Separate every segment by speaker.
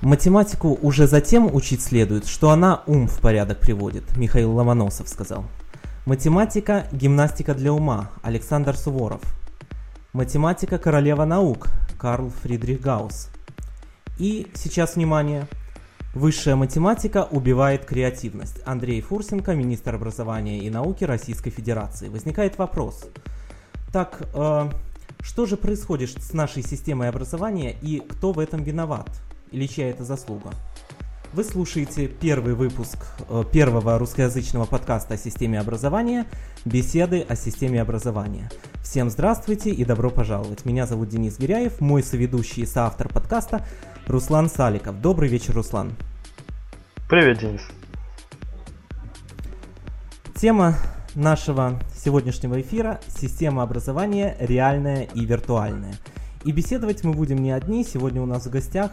Speaker 1: Математику уже затем учить следует, что она ум в порядок приводит, Михаил Ломоносов сказал. Математика – гимнастика для ума, Александр Суворов. Математика – королева наук, Карл Фридрих Гаусс. И сейчас внимание. Высшая математика убивает креативность. Андрей Фурсенко, министр образования и науки Российской Федерации. Возникает вопрос. Так, э, что же происходит с нашей системой образования и кто в этом виноват? Или чья это заслуга? Вы слушаете первый выпуск э, первого русскоязычного подкаста о системе образования «Беседы о системе образования». Всем здравствуйте и добро пожаловать. Меня зовут Денис Гиряев, мой соведущий и соавтор подкаста Руслан Саликов. Добрый вечер, Руслан.
Speaker 2: Привет, Денис.
Speaker 1: Тема нашего сегодняшнего эфира – система образования реальная и виртуальная. И беседовать мы будем не одни. Сегодня у нас в гостях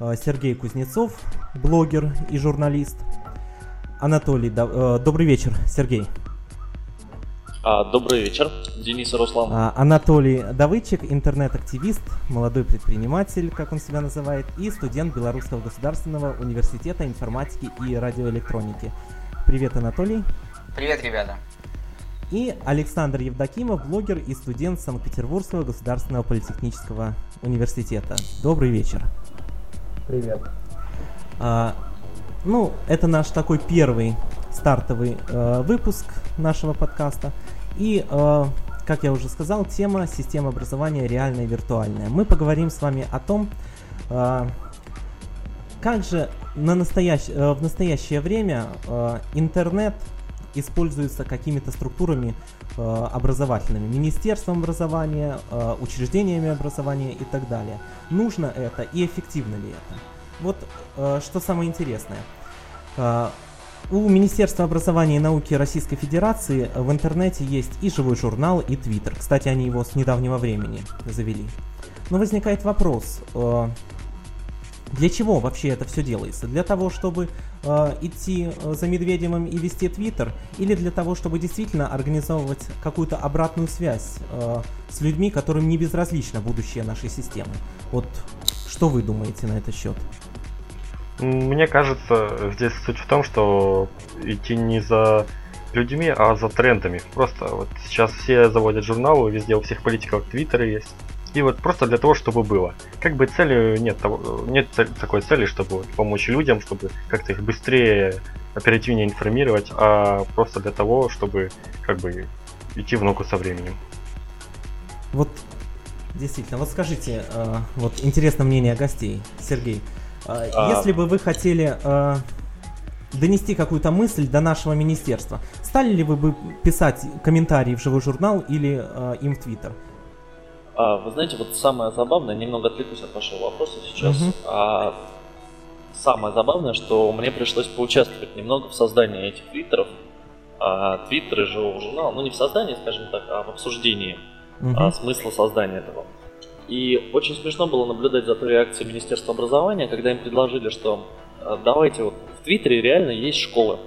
Speaker 1: Сергей Кузнецов, блогер и журналист. Анатолий, э, добрый вечер, Сергей.
Speaker 3: А, добрый вечер, Денис и Руслан.
Speaker 1: А, Анатолий Давыдчик, интернет-активист, молодой предприниматель, как он себя называет, и студент Белорусского государственного университета информатики и радиоэлектроники. Привет, Анатолий.
Speaker 4: Привет, ребята.
Speaker 1: И Александр Евдокимов, блогер и студент Санкт-Петербургского государственного политехнического университета. Добрый вечер.
Speaker 2: Привет.
Speaker 1: А, ну, это наш такой первый стартовый э, выпуск нашего подкаста. И, э, как я уже сказал, тема система образования реальная и виртуальная. Мы поговорим с вами о том, э, как же на настоящ... э, в настоящее время э, интернет используется какими-то структурами э, образовательными, министерством образования, э, учреждениями образования и так далее. Нужно это и эффективно ли это? Вот э, что самое интересное. Э, у Министерства образования и науки Российской Федерации в интернете есть и живой журнал, и твиттер. Кстати, они его с недавнего времени завели. Но возникает вопрос, э, для чего вообще это все делается? Для того, чтобы э, идти э, за Медведевым и вести Твиттер, или для того, чтобы действительно организовывать какую-то обратную связь э, с людьми, которым не безразлично будущее нашей системы? Вот что вы думаете на этот счет?
Speaker 2: Мне кажется, здесь суть в том, что идти не за людьми, а за трендами. Просто вот сейчас все заводят журналы, везде у всех политиков твиттеры есть. И вот просто для того, чтобы было. Как бы цели нет, того, нет такой цели, чтобы вот помочь людям, чтобы как-то их быстрее, оперативнее информировать, а просто для того, чтобы как бы идти в ногу со временем.
Speaker 1: Вот действительно, вот скажите, э, вот интересно мнение гостей, Сергей. Э, а... Если бы вы хотели э, донести какую-то мысль до нашего министерства, стали ли вы бы писать комментарии в живой журнал или им в Твиттер?
Speaker 3: А, вы знаете, вот самое забавное, немного отвлекусь от вашего вопроса сейчас. Uh-huh. А, самое забавное, что мне пришлось поучаствовать немного в создании этих твиттеров. А, твиттеры живого журнала, ну не в создании, скажем так, а в обсуждении uh-huh. а, смысла создания этого. И очень смешно было наблюдать за той реакцией Министерства образования, когда им предложили, что а, давайте вот в Твиттере реально есть школы.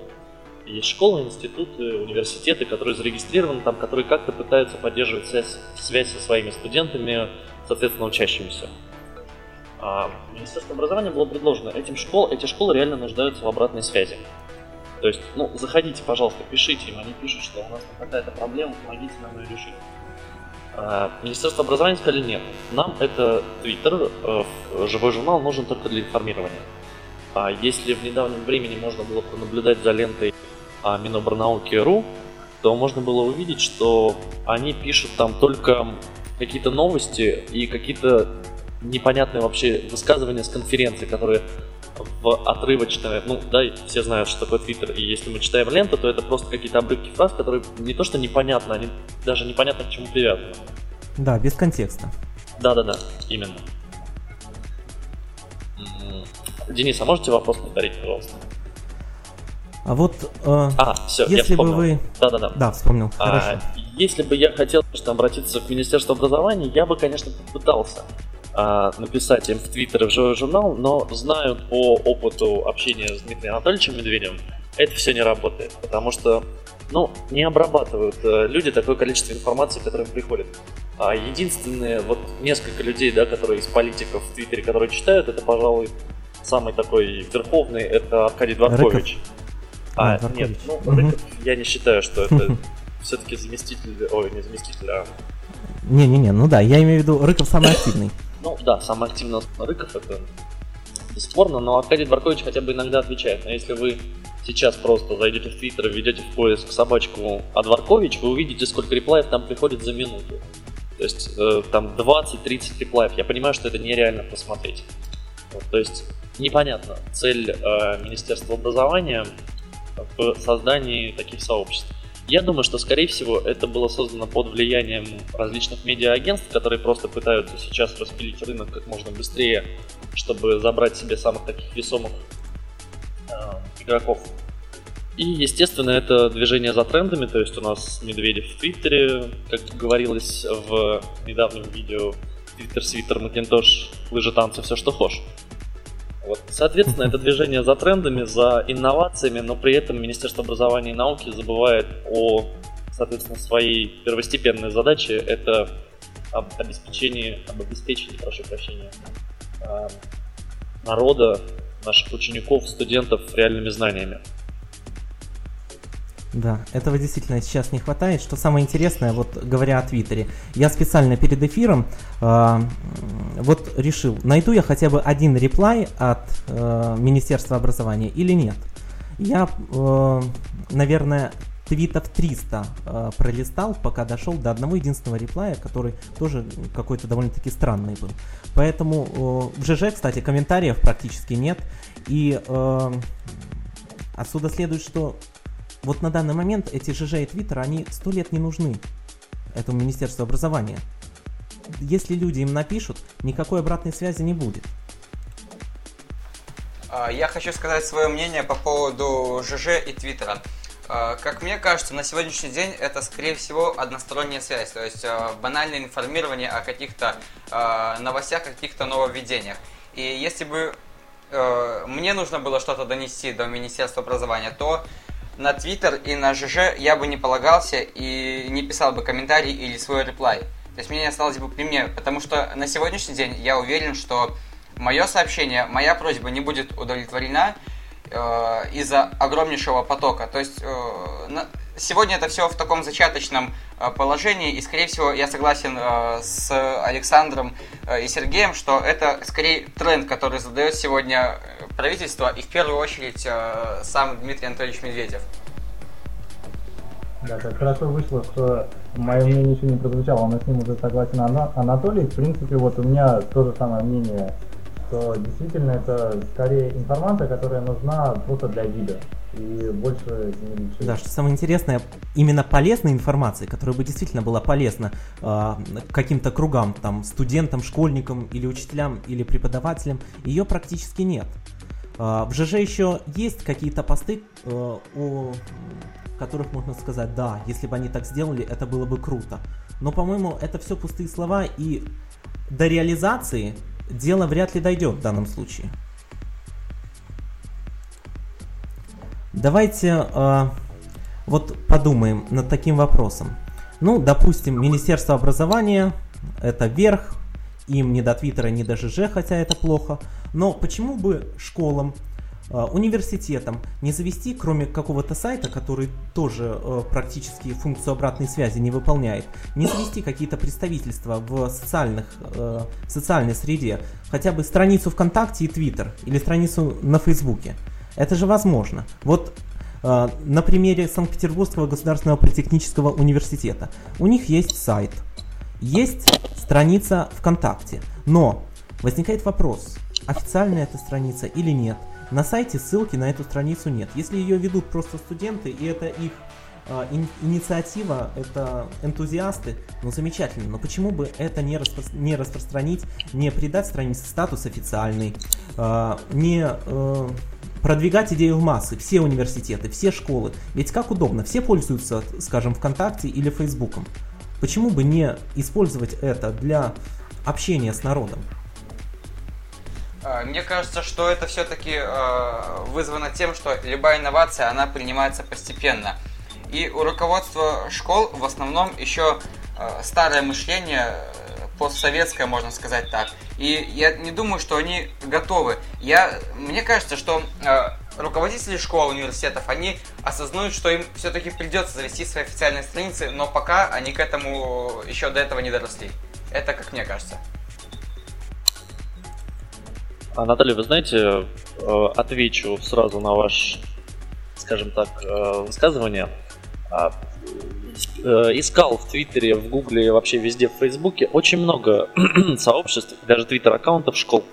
Speaker 3: Есть школы, институты, университеты, которые зарегистрированы там, которые как-то пытаются поддерживать связь, связь со своими студентами, соответственно, учащимися. А Министерство образования было предложено, этим школ, эти школы реально нуждаются в обратной связи. То есть, ну, заходите, пожалуйста, пишите им, они пишут, что у нас там какая-то проблема, помогите нам ее решить. А, Министерство образования сказали нет, нам это Твиттер, э, живой журнал нужен только для информирования. А если в недавнем времени можно было пронаблюдать за лентой Миноборнауки.ру, то можно было увидеть, что они пишут там только какие-то новости и какие-то непонятные вообще высказывания с конференции, которые в отрывочное, ну да, все знают, что такое Твиттер, и если мы читаем ленту, то это просто какие-то обрывки фраз, которые не то что непонятно, они даже непонятно к чему привязаны.
Speaker 1: Да, без контекста.
Speaker 3: Да-да-да, именно. Денис, а можете вопрос повторить, пожалуйста?
Speaker 1: А вот э, а, все, если бы вы...
Speaker 3: Да-да-да.
Speaker 1: Да, вспомнил. А, Хорошо.
Speaker 3: Если бы я хотел что, обратиться к Министерству образования, я бы, конечно, попытался а, написать им в Твиттер и в живой журнал, но знаю по опыту общения с Дмитрием Анатольевичем Медведевым, это все не работает, потому что ну, не обрабатывают э, люди такое количество информации, которое им приходит. А единственные, вот несколько людей, да, которые из политиков в Твиттере, которые читают, это, пожалуй, самый такой верховный это Аркадий Дворкович. Рыков. А, а нет, ну. Рыков я не считаю, что это все-таки заместитель, ой, не заместитель, а...
Speaker 1: Не-не-не, ну да, я имею в виду, Рыков самый активный.
Speaker 3: Ну да, самый активный Рыков это бесспорно, но Аркадий Дворкович хотя бы иногда отвечает. Но если вы сейчас просто зайдете в Твиттер и введете в поиск собачку Адваркович, вы увидите, сколько реплаев там приходит за минуту. То есть э, там 20-30 реплаев. Я понимаю, что это нереально посмотреть. Вот, то есть непонятно цель э, Министерства образования в создании таких сообществ. Я думаю, что, скорее всего, это было создано под влиянием различных медиа-агентств, которые просто пытаются сейчас распилить рынок как можно быстрее, чтобы забрать себе самых таких весомых э, игроков. И, естественно, это движение за трендами, то есть у нас Медведев в Твиттере, как говорилось в недавнем видео, Твиттер, Свиттер, Макинтош, лыжи, танцы, все, что хочешь. Вот. Соответственно, это движение за трендами, за инновациями, но при этом Министерство образования и науки забывает о, соответственно, своей первостепенной задаче, это об обеспечении, об обеспечении, прошу прощения, а, народа, наших учеников, студентов реальными знаниями.
Speaker 1: Да, этого действительно сейчас не хватает. Что самое интересное, вот говоря о Твиттере, я специально перед эфиром э, вот решил, найду я хотя бы один реплай от э, Министерства образования или нет. Я, э, наверное, твитов 300 э, пролистал, пока дошел до одного единственного реплая, который тоже какой-то довольно-таки странный был. Поэтому э, в ЖЖ, кстати, комментариев практически нет. И э, отсюда следует, что вот на данный момент эти ЖЖ и Твиттер, они сто лет не нужны этому Министерству образования. Если люди им напишут, никакой обратной связи не будет.
Speaker 4: А, я хочу сказать свое мнение по поводу ЖЖ и Твиттера. А, как мне кажется, на сегодняшний день это, скорее всего, односторонняя связь, то есть а, банальное информирование о каких-то новостях, о каких-то нововведениях. И если бы мне нужно было что-то донести до Министерства образования, то на Твиттер и на ЖЖ я бы не полагался и не писал бы комментарий или свой реплай. То есть мне осталось бы при мне, потому что на сегодняшний день я уверен, что мое сообщение, моя просьба не будет удовлетворена э, из-за огромнейшего потока. То есть э, на, сегодня это все в таком зачаточном э, положении, и, скорее всего, я согласен э, с Александром э, и Сергеем, что это скорее тренд, который задает сегодня правительство, и в первую очередь сам Дмитрий Анатольевич Медведев.
Speaker 5: Да, так хорошо вышло, что мое мнение еще не прозвучало, но с ним уже согласен Анатолий. В принципе, вот у меня то же самое мнение что действительно это скорее информация, которая нужна просто для вида и больше не.
Speaker 1: Да, что самое интересное, именно полезной информации, которая бы действительно была полезна э, каким-то кругам, там, студентам, школьникам или учителям или преподавателям, ее практически нет. Э, в ЖЖ еще есть какие-то посты, э, о которых можно сказать, да, если бы они так сделали, это было бы круто. Но, по-моему, это все пустые слова, и до реализации дело вряд ли дойдет в данном случае. Давайте э, вот подумаем над таким вопросом. Ну, допустим, Министерство образования это верх, им не до Твиттера, не до ЖЖ, хотя это плохо. Но почему бы школам университетам не завести, кроме какого-то сайта, который тоже э, практически функцию обратной связи не выполняет, не завести какие-то представительства в социальных, э, социальной среде, хотя бы страницу ВКонтакте и Твиттер, или страницу на Фейсбуке. Это же возможно. Вот э, на примере Санкт-Петербургского государственного политехнического университета. У них есть сайт, есть страница ВКонтакте, но возникает вопрос, официальная эта страница или нет – на сайте ссылки на эту страницу нет. Если ее ведут просто студенты, и это их э, ин- инициатива, это энтузиасты, ну замечательно, но почему бы это не, распро- не распространить, не придать странице статус официальный, э, не э, продвигать идею в массы, все университеты, все школы. Ведь как удобно, все пользуются, скажем, ВКонтакте или Фейсбуком. Почему бы не использовать это для общения с народом?
Speaker 4: А, мне кажется, что это все-таки а, вызвано тем, что любая инновация, она принимается постепенно. И у руководства школ в основном еще а, старое мышление, постсоветское, можно сказать так. И я не думаю, что они готовы. Я, мне кажется, что э, руководители школ, университетов, они осознают, что им все-таки придется завести свои официальные страницы, но пока они к этому еще до этого не доросли. Это как мне кажется.
Speaker 3: Анатолий, вы знаете, э, отвечу сразу на ваш, скажем так, э, высказывание. А, э, искал в Твиттере, в Гугле, вообще везде в Фейсбуке очень много сообществ, даже Твиттер-аккаунтов школ.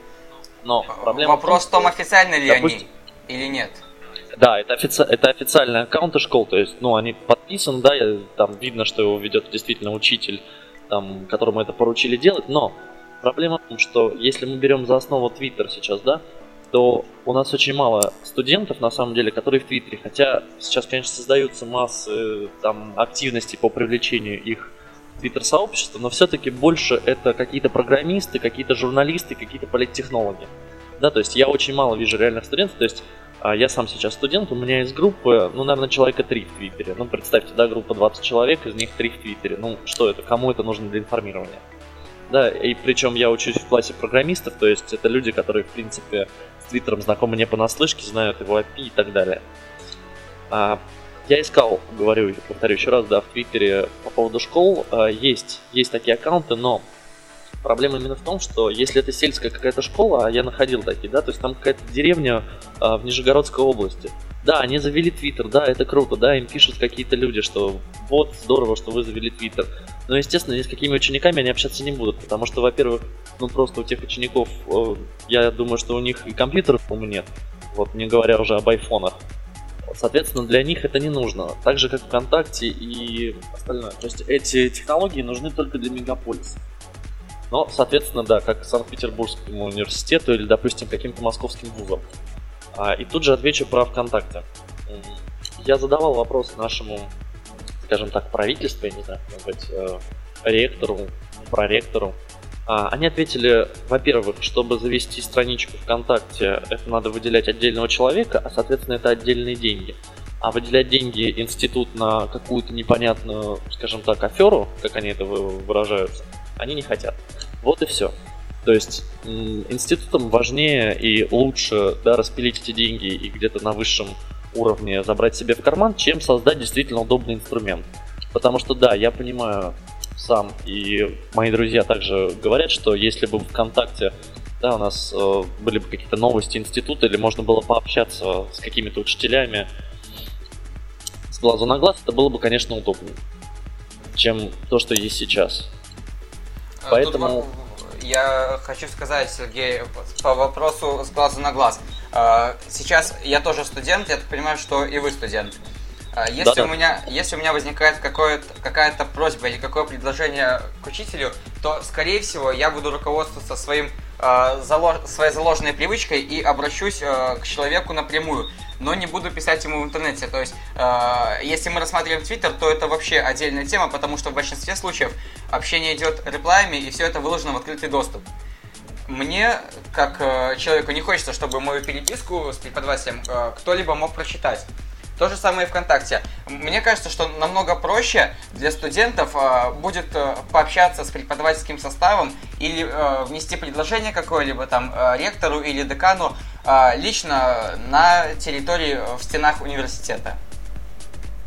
Speaker 4: Но проблема Вопрос в том, официально ли допустим, они или нет.
Speaker 3: Да, это, офици... это официальные аккаунты школ, то есть, ну, они подписаны, да, там видно, что его ведет действительно учитель, там, которому это поручили делать, но Проблема в том, что если мы берем за основу Twitter сейчас, да, то у нас очень мало студентов, на самом деле, которые в Твиттере. Хотя сейчас, конечно, создаются массы там, активностей по привлечению их твиттер-сообщества, но все-таки больше это какие-то программисты, какие-то журналисты, какие-то политтехнологи. Да, то есть я очень мало вижу реальных студентов, то есть а, я сам сейчас студент, у меня из группы, ну, наверное, человека 3 в Твиттере. Ну, представьте, да, группа 20 человек, из них 3 в Твиттере. Ну, что это, кому это нужно для информирования? Да, и причем я учусь в классе программистов, то есть это люди, которые, в принципе, с Твиттером знакомы не понаслышке, знают его API и так далее. А, я искал, говорю, повторю еще раз, да, в Твиттере по поводу школ, а, есть, есть такие аккаунты, но проблема именно в том, что если это сельская какая-то школа, а я находил такие, да, то есть там какая-то деревня а, в Нижегородской области, да, они завели Твиттер, да, это круто, да, им пишут какие-то люди, что вот, здорово, что вы завели Твиттер. Но, естественно, ни с какими учениками они общаться не будут, потому что, во-первых, ну просто у тех учеников, э, я думаю, что у них и компьютеров, по нет, вот, не говоря уже об айфонах. Соответственно, для них это не нужно. Так же, как ВКонтакте и остальное. То есть эти технологии нужны только для мегаполиса. Но, соответственно, да, как Санкт-Петербургскому университету или, допустим, каким-то московским вузам. А, и тут же отвечу про ВКонтакте. Я задавал вопрос нашему, скажем так, правительству, я не знаю, может быть, э, ректору, проректору. А, они ответили, во-первых, чтобы завести страничку ВКонтакте, это надо выделять отдельного человека, а, соответственно, это отдельные деньги. А выделять деньги институт на какую-то непонятную, скажем так, аферу, как они это выражаются, они не хотят. Вот и все. То есть институтам важнее и лучше да, распилить эти деньги и где-то на высшем уровне забрать себе в карман, чем создать действительно удобный инструмент. Потому что да, я понимаю сам, и мои друзья также говорят, что если бы ВКонтакте да, у нас э, были бы какие-то новости института, или можно было пообщаться с какими-то учителями с глазу на глаз, это было бы, конечно, удобнее, чем то, что есть сейчас.
Speaker 4: А Поэтому... Тут я хочу сказать, Сергей, по вопросу с глазу на глаз. А, сейчас я тоже студент, я так понимаю, что и вы студент. А, если, да, у меня, если у меня возникает какая-то просьба или какое предложение к учителю, то, скорее всего, я буду руководствоваться своим, залож, своей заложенной привычкой и обращусь э, к человеку напрямую но не буду писать ему в интернете. То есть, э, если мы рассматриваем Твиттер, то это вообще отдельная тема, потому что в большинстве случаев общение идет реплаями, и все это выложено в открытый доступ. Мне, как э, человеку, не хочется, чтобы мою переписку с преподавателем э, кто-либо мог прочитать. То же самое и ВКонтакте. Мне кажется, что намного проще для студентов э, будет э, пообщаться с преподавательским составом или э, внести предложение какое-либо там э, ректору или декану э, лично на территории э, в стенах университета.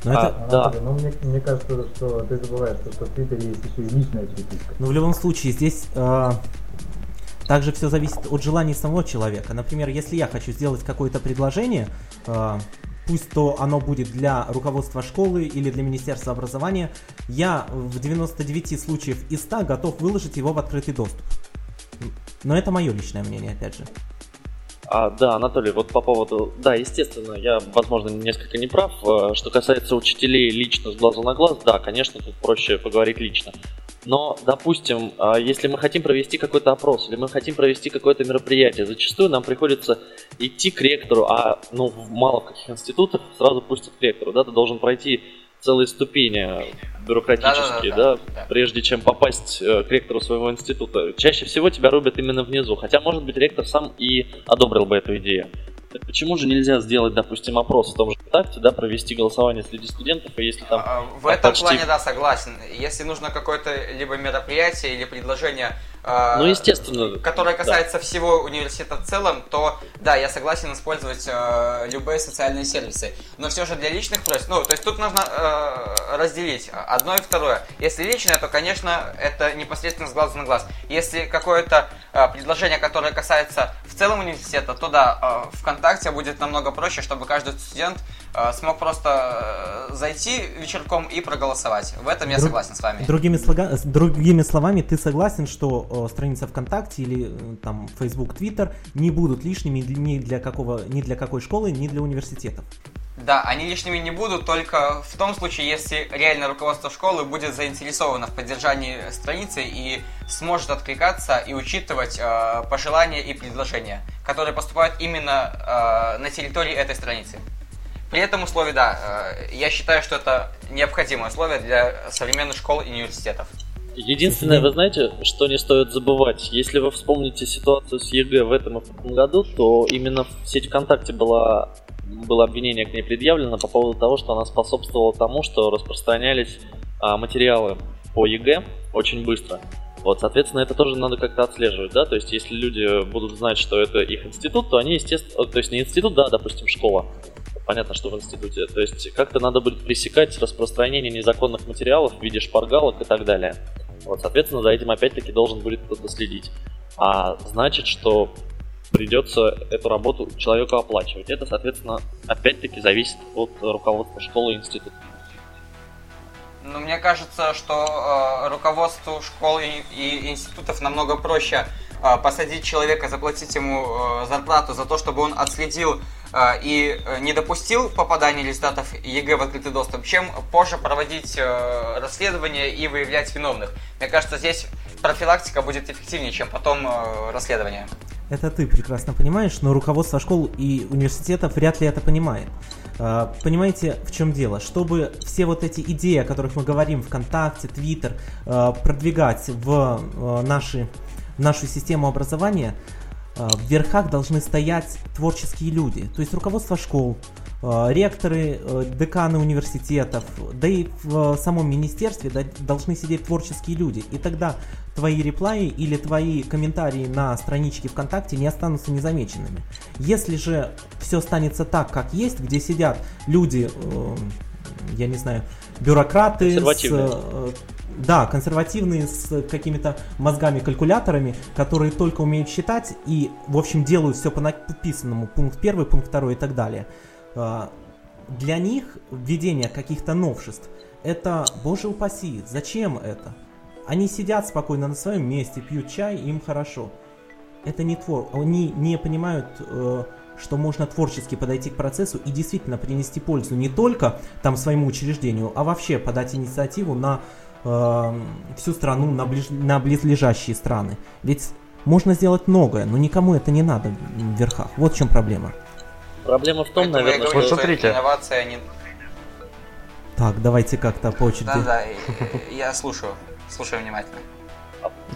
Speaker 5: Ну, это... а, да. Ну, мне, мне кажется, что ты забываешь, что в Твиттере есть еще и личная переписка.
Speaker 1: Ну, в любом случае, здесь э, также все зависит от желаний самого человека. Например, если я хочу сделать какое-то предложение, э, пусть то оно будет для руководства школы или для Министерства образования, я в 99 случаев из 100 готов выложить его в открытый доступ. Но это мое личное мнение, опять же.
Speaker 3: А, да, Анатолий, вот по поводу... Да, естественно, я, возможно, несколько не прав. Э, что касается учителей лично с глазу на глаз, да, конечно, тут проще поговорить лично. Но, допустим, а, если мы хотим провести какой-то опрос, или мы хотим провести какое-то мероприятие, зачастую нам приходится идти к ректору, а ну, мало в каких институтах сразу пустят к ректору, да, ты должен пройти целые ступени бюрократические, да, да, да, да, прежде чем попасть э, к ректору своего института. Чаще всего тебя рубят именно внизу, хотя, может быть, ректор сам и одобрил бы эту идею. Так почему же нельзя сделать, допустим, опрос в том же ВКонтакте, да, провести голосование среди студентов, и если там...
Speaker 4: А, в этом почти... плане, да, согласен. Если нужно какое-то либо мероприятие или предложение
Speaker 3: Ну, естественно.
Speaker 4: которая касается всего университета в целом, то да, я согласен использовать э, любые социальные сервисы. Но все же для личных просьб, ну, то есть тут нужно э, разделить одно и второе. Если личное, то, конечно, это непосредственно с глазу на глаз. Если какое-то э, предложение, которое касается в целом университета, то да, э, ВКонтакте будет намного проще, чтобы каждый студент э, смог просто э, зайти вечерком и проголосовать. В этом я
Speaker 1: Друг-
Speaker 4: согласен с вами.
Speaker 1: Другими, слога- с другими словами, ты согласен, что страница ВКонтакте или э, там Facebook, Twitter не будут лишними ни для какого, ни для какой школы, ни для университетов.
Speaker 4: Да, они лишними не будут только в том случае, если реально руководство школы будет заинтересовано в поддержании страницы и сможет откликаться и учитывать э, пожелания и предложения, которые поступают именно э, на территории этой страницы. При этом условии, да, э, я считаю, что это необходимое условие для современных школ и университетов.
Speaker 3: Единственное, вы знаете, что не стоит забывать, если вы вспомните ситуацию с ЕГЭ в этом и в прошлом году, то именно в сеть ВКонтакте была, было обвинение к ней предъявлено по поводу того, что она способствовала тому, что распространялись а, материалы по ЕГЭ очень быстро. Вот, соответственно, это тоже надо как-то отслеживать, да, то есть если люди будут знать, что это их институт, то они, естественно, то есть не институт, да, допустим, школа, понятно, что в институте, то есть как-то надо будет пресекать распространение незаконных материалов в виде шпаргалок и так далее. Вот, соответственно, за этим опять-таки должен будет кто-то следить. А значит, что придется эту работу человеку оплачивать. Это, соответственно, опять-таки зависит от руководства школы и института.
Speaker 4: Но мне кажется, что э, руководству школ и, и институтов намного проще посадить человека, заплатить ему э, зарплату за то, чтобы он отследил э, и э, не допустил попадания результатов ЕГЭ в открытый доступ, чем позже проводить э, расследование и выявлять виновных. Мне кажется, здесь профилактика будет эффективнее, чем потом э, расследование.
Speaker 1: Это ты прекрасно понимаешь, но руководство школ и университетов вряд ли это понимает. Понимаете, в чем дело? Чтобы все вот эти идеи, о которых мы говорим, ВКонтакте, Твиттер, продвигать в наши, нашу систему образования, а, в верхах должны стоять творческие люди. То есть руководство школ, а, ректоры, э, деканы университетов, да и в самом министерстве должны сидеть творческие люди. И тогда твои реплаи или твои комментарии на страничке ВКонтакте не останутся незамеченными. Если же все останется так, как есть, где сидят люди, э, я не знаю, бюрократы, с, э, да, консервативные с какими-то мозгами-калькуляторами, которые только умеют считать и, в общем, делают все по написанному, пункт первый, пункт второй и так далее. А, Для них введение каких-то новшеств это, боже упаси, зачем это? Они сидят спокойно на своем месте, пьют чай, им хорошо. Это не твор, они не понимают, э, что можно творчески подойти к процессу и действительно принести пользу не только там своему учреждению, а вообще подать инициативу на э, всю страну, на, ближ- на близлежащие страны. Ведь можно сделать многое, но никому это не надо в верхах. Вот в чем проблема.
Speaker 3: Проблема в том,
Speaker 4: Поэтому
Speaker 3: наверное,
Speaker 4: говорю,
Speaker 2: Вот
Speaker 4: что
Speaker 2: смотрите.
Speaker 4: инновация не...
Speaker 1: Так, давайте как-то по очереди.
Speaker 4: Да-да, я слушаю, слушаю внимательно.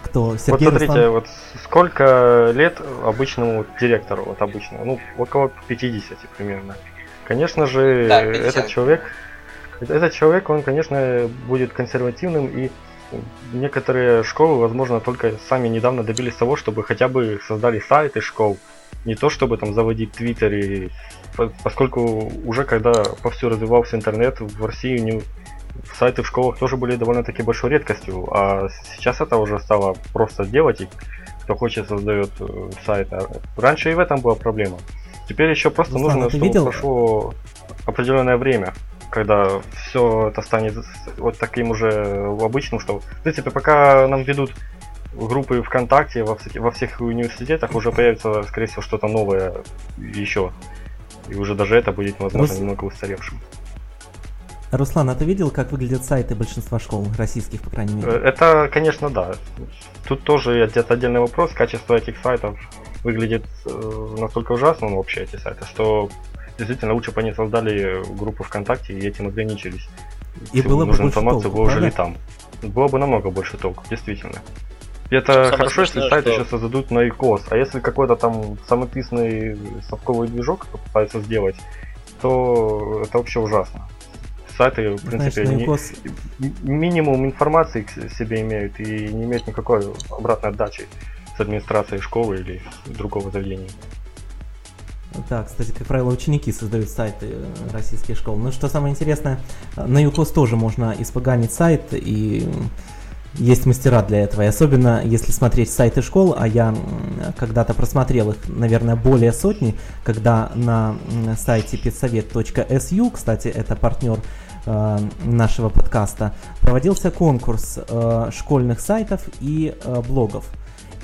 Speaker 1: Кто?
Speaker 2: Вот
Speaker 1: Сергей
Speaker 2: смотрите,
Speaker 1: Руслан?
Speaker 2: вот сколько лет обычному директору, вот обычному, ну, около 50 примерно. Конечно же,
Speaker 4: Да, 50.
Speaker 2: этот человек, этот человек, он, конечно, будет консервативным и некоторые школы, возможно, только сами недавно добились того, чтобы хотя бы создали сайты школ, не то чтобы там заводить твиттер и по- поскольку уже когда повсюду развивался интернет, в России не, сайты в школах тоже были довольно-таки большой редкостью, а сейчас это уже стало просто делать, и кто хочет создает э, сайт. А Раньше и в этом была проблема. Теперь еще просто
Speaker 1: Руслан,
Speaker 2: нужно,
Speaker 1: а ты
Speaker 2: чтобы
Speaker 1: видел-
Speaker 2: прошло определенное время, когда все это станет вот таким уже обычным, что в принципе пока нам ведут группы ВКонтакте во, во всех университетах уже появится, скорее всего, что-то новое еще. И уже даже это будет, возможно,
Speaker 1: Рус-
Speaker 2: немного устаревшим.
Speaker 1: Руслан, а ты видел, как выглядят сайты большинства школ, российских, по крайней
Speaker 2: Э,
Speaker 1: мере?
Speaker 2: Это, конечно, да. Тут тоже это отдельный вопрос. Качество этих сайтов выглядит э, настолько ужасно, ну, вообще эти сайты, что действительно лучше бы они создали группу ВКонтакте и этим ограничились.
Speaker 1: И
Speaker 2: Всю
Speaker 1: было бы
Speaker 2: нужную
Speaker 1: больше
Speaker 2: информацию
Speaker 1: толку,
Speaker 2: там. Было бы намного больше толку, действительно. И это
Speaker 3: Самое
Speaker 2: хорошо, если
Speaker 3: смешное,
Speaker 2: сайт
Speaker 3: что-
Speaker 2: еще создадут на ИКОС. А если какой-то там самописный совковый движок пытаются сделать, то это вообще ужасно. сайты, в принципе,
Speaker 1: Знаешь, на
Speaker 2: не- минимум информации к себе имеют и не имеют никакой обратной отдачи с администрацией школы или другого заведения.
Speaker 1: Да, кстати, как правило, ученики создают сайты э, российских школ. Ну, что самое интересное, э, на ЮКОС тоже можно испоганить сайт, и есть мастера для этого. И особенно, если смотреть сайты школ, а я когда-то просмотрел их, наверное, более сотни, когда на сайте педсовет.су, кстати, это партнер э, нашего подкаста, проводился конкурс школьных сайтов и блогов.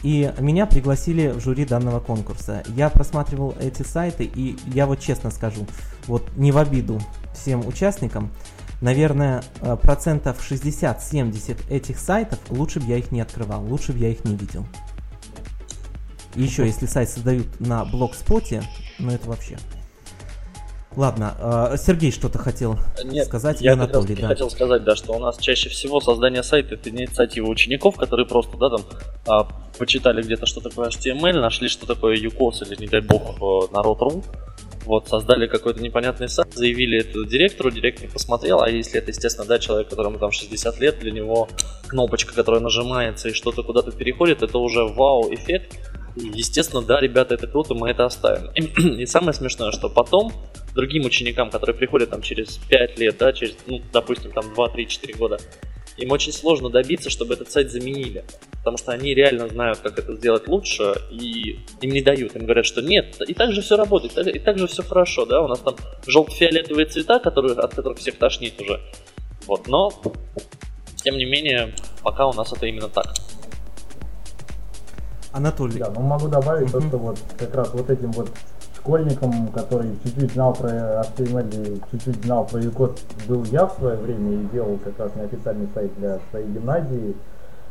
Speaker 1: И меня пригласили в жюри данного конкурса. Я просматривал эти сайты, и я вот честно скажу, вот не в обиду всем участникам, наверное, э, процентов 60-70 этих сайтов лучше бы я их не открывал, лучше бы я их не видел. Еще, если сайт создают на блогспоте, ну это вообще. Ладно, э, Сергей что-то хотел
Speaker 3: Нет,
Speaker 1: сказать,
Speaker 3: я раз
Speaker 1: Анатолий, да.
Speaker 3: хотел сказать, да, что у нас чаще всего создание сайта это инициатива учеников, которые просто, да, там, а, почитали где-то, что такое HTML, нашли, что такое UCOS или, не дай бог, э, народ.ру, вот, создали какой-то непонятный сайт, заявили это директору, директор посмотрел, а если это, естественно, да, человек, которому там 60 лет, для него кнопочка, которая нажимается и что-то куда-то переходит, это уже вау-эффект, естественно, да, ребята, это круто, мы это оставим. И самое смешное, что потом другим ученикам, которые приходят там через 5 лет, да, через, ну, допустим, там 2, 3, 4 года, им очень сложно добиться, чтобы этот сайт заменили. Потому что они реально знают, как это сделать лучше, и им не дают. Им говорят, что нет, и так же все работает, и так, же все хорошо, да, у нас там желто-фиолетовые цвета, которые, от которых всех тошнит уже. Вот, но, тем не менее, пока у нас это именно так.
Speaker 1: Анатолий.
Speaker 5: Да, ну могу добавить то, что вот как раз вот этим вот школьникам, который чуть-чуть знал про HTML чуть-чуть знал про UCOD, был я в свое время и делал как раз неофициальный сайт для своей гимназии.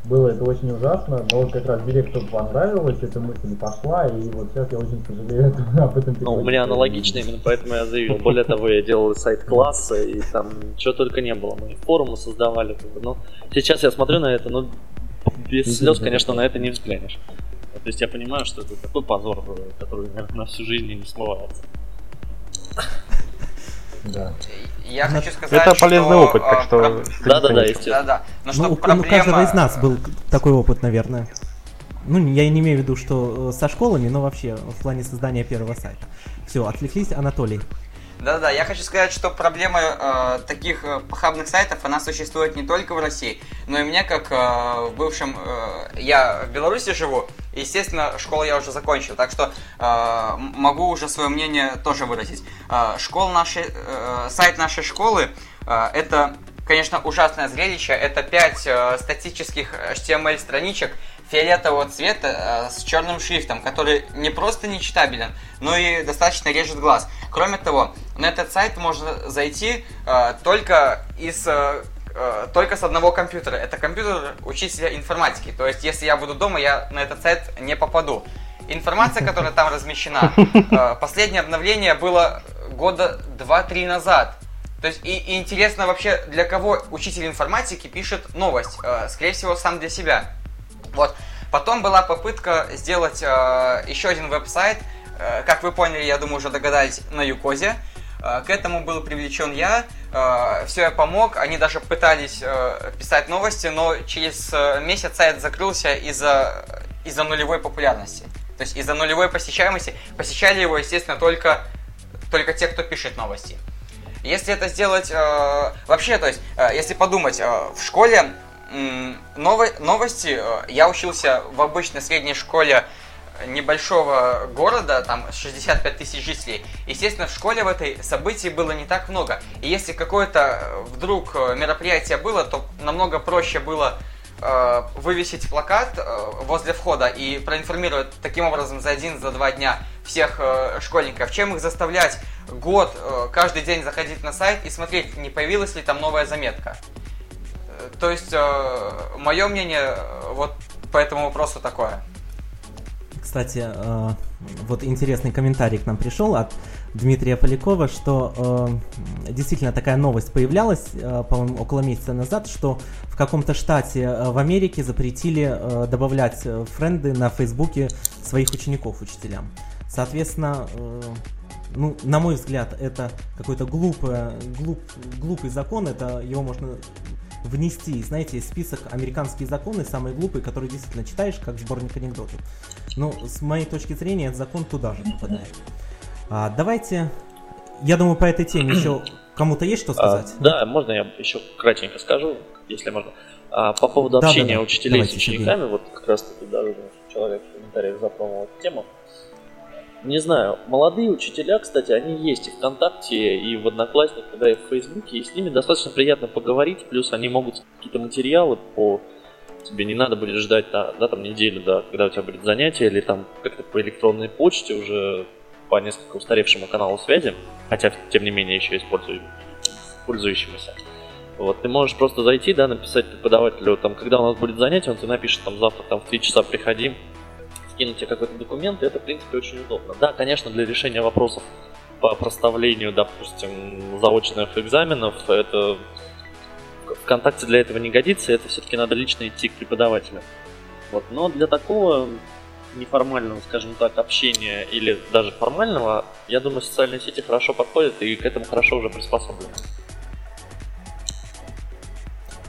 Speaker 5: Было это очень ужасно, но вот как раз директору понравилось, эта мысль пошла, и вот сейчас я очень сожалею об этом.
Speaker 3: Ну, у меня аналогично, именно поэтому я заявил. Более того, я делал сайт класса, и там чего только не было. Мы форумы создавали. Но сейчас я смотрю на это, ну, без слез, конечно, на это не взглянешь. То есть я понимаю, что это такой позор, э, который наверное, на всю жизнь не смывается.
Speaker 5: Да.
Speaker 4: Я
Speaker 1: Ну,
Speaker 4: хочу сказать,
Speaker 2: Это полезный
Speaker 4: что,
Speaker 2: опыт, так
Speaker 4: а,
Speaker 2: что...
Speaker 4: проб-
Speaker 2: стыдиться
Speaker 3: Да-да-да,
Speaker 2: нечего.
Speaker 3: естественно.
Speaker 4: Да-да. Но
Speaker 1: Ну,
Speaker 4: что
Speaker 1: у, ну,
Speaker 4: проблема...
Speaker 1: каждого из нас был такой опыт, наверное. Ну, я не имею в виду, что э, со школами, но вообще в плане создания первого сайта. Все, отвлеклись, Анатолий.
Speaker 4: Да-да, я хочу сказать, что проблема э, таких э, похабных сайтов, она существует не только в России, но и мне, как э, в бывшем... э, я в Беларуси живу, естественно, школу я уже закончил, так что э, могу уже свое мнение тоже выразить. Э, школ нашей, э, сайт нашей школы э, это, конечно, ужасное зрелище. Это 5 статических HTML-страничек фиолетового цвета э, с черным шрифтом, который не просто нечитабелен, но и достаточно режет глаз. Кроме того, на этот сайт можно зайти э, только из э, только с одного компьютера. Это компьютер учителя информатики. То есть, если я буду дома, я на этот сайт не попаду. Информация, которая там размещена, последнее обновление было года 2-3 назад. То есть, и, и интересно вообще, для кого учитель информатики пишет новость. Скорее всего, сам для себя. Вот. Потом была попытка сделать э, еще один веб-сайт. Э, как вы поняли, я думаю, уже догадались, на Юкозе. Э, к этому был привлечен я. Э, все я помог. Они даже пытались э, писать новости, но через э, месяц сайт закрылся из-за из-за нулевой популярности. То есть из-за нулевой посещаемости посещали его, естественно, только, только те, кто пишет новости. Если это сделать э, вообще, то есть, э, если подумать, э, в школе новости, э, я учился в обычной средней школе небольшого города, там 65 тысяч жителей. Естественно, в школе в этой событий было не так много. И если какое-то э, вдруг э, мероприятие было, то намного проще было э, вывесить плакат э, возле входа и проинформировать таким образом за один, за два дня всех э, школьников, чем их заставлять год э, каждый день заходить на сайт и смотреть, не появилась ли там новая заметка. Э, То есть, мое мнение э, вот по этому вопросу такое.
Speaker 1: Кстати, э, вот интересный комментарий к нам пришел от Дмитрия Полякова, что э, действительно такая новость появлялась, э, по-моему, около месяца назад, что в каком-то штате э, в Америке запретили э, добавлять э, френды на Фейсбуке своих учеников учителям. Соответственно, э, ну, на мой взгляд, это какой-то глупый, глуп, глупый закон, это его можно внести, знаете, список американские законы, самые глупые, которые действительно читаешь, как сборник анекдотов. Ну, с моей точки зрения, этот закон туда же попадает. А, давайте, я думаю, по этой теме еще кому-то есть что сказать?
Speaker 3: А, да, можно я еще кратенько скажу, если можно. А, по поводу да, общения да, да. учителей Давайте, с учениками, Сергей. вот как раз таки даже человек в комментариях затронул эту тему. Не знаю, молодые учителя, кстати, они есть и ВКонтакте, и в Одноклассниках, да, и в Фейсбуке, и с ними достаточно приятно поговорить, плюс они могут какие-то материалы по... Тебе не надо будет ждать, да, да, там неделю, да, когда у тебя будет занятие, или там как-то по электронной почте уже по несколько устаревшему каналу связи, хотя, тем не менее, еще использую, пользующемуся. Вот, ты можешь просто зайти, да, написать преподавателю, там, когда у нас будет занятие, он тебе напишет, там, завтра, там, в 3 часа приходи, скинуть тебе какой-то документ, и это, в принципе, очень удобно. Да, конечно, для решения вопросов по проставлению, допустим, заочных экзаменов, это ВКонтакте для этого не годится, это все-таки надо лично идти к преподавателю. Вот. Но для такого неформального, скажем так, общения или даже формального, я думаю, социальные сети хорошо подходят и к этому хорошо уже приспособлены.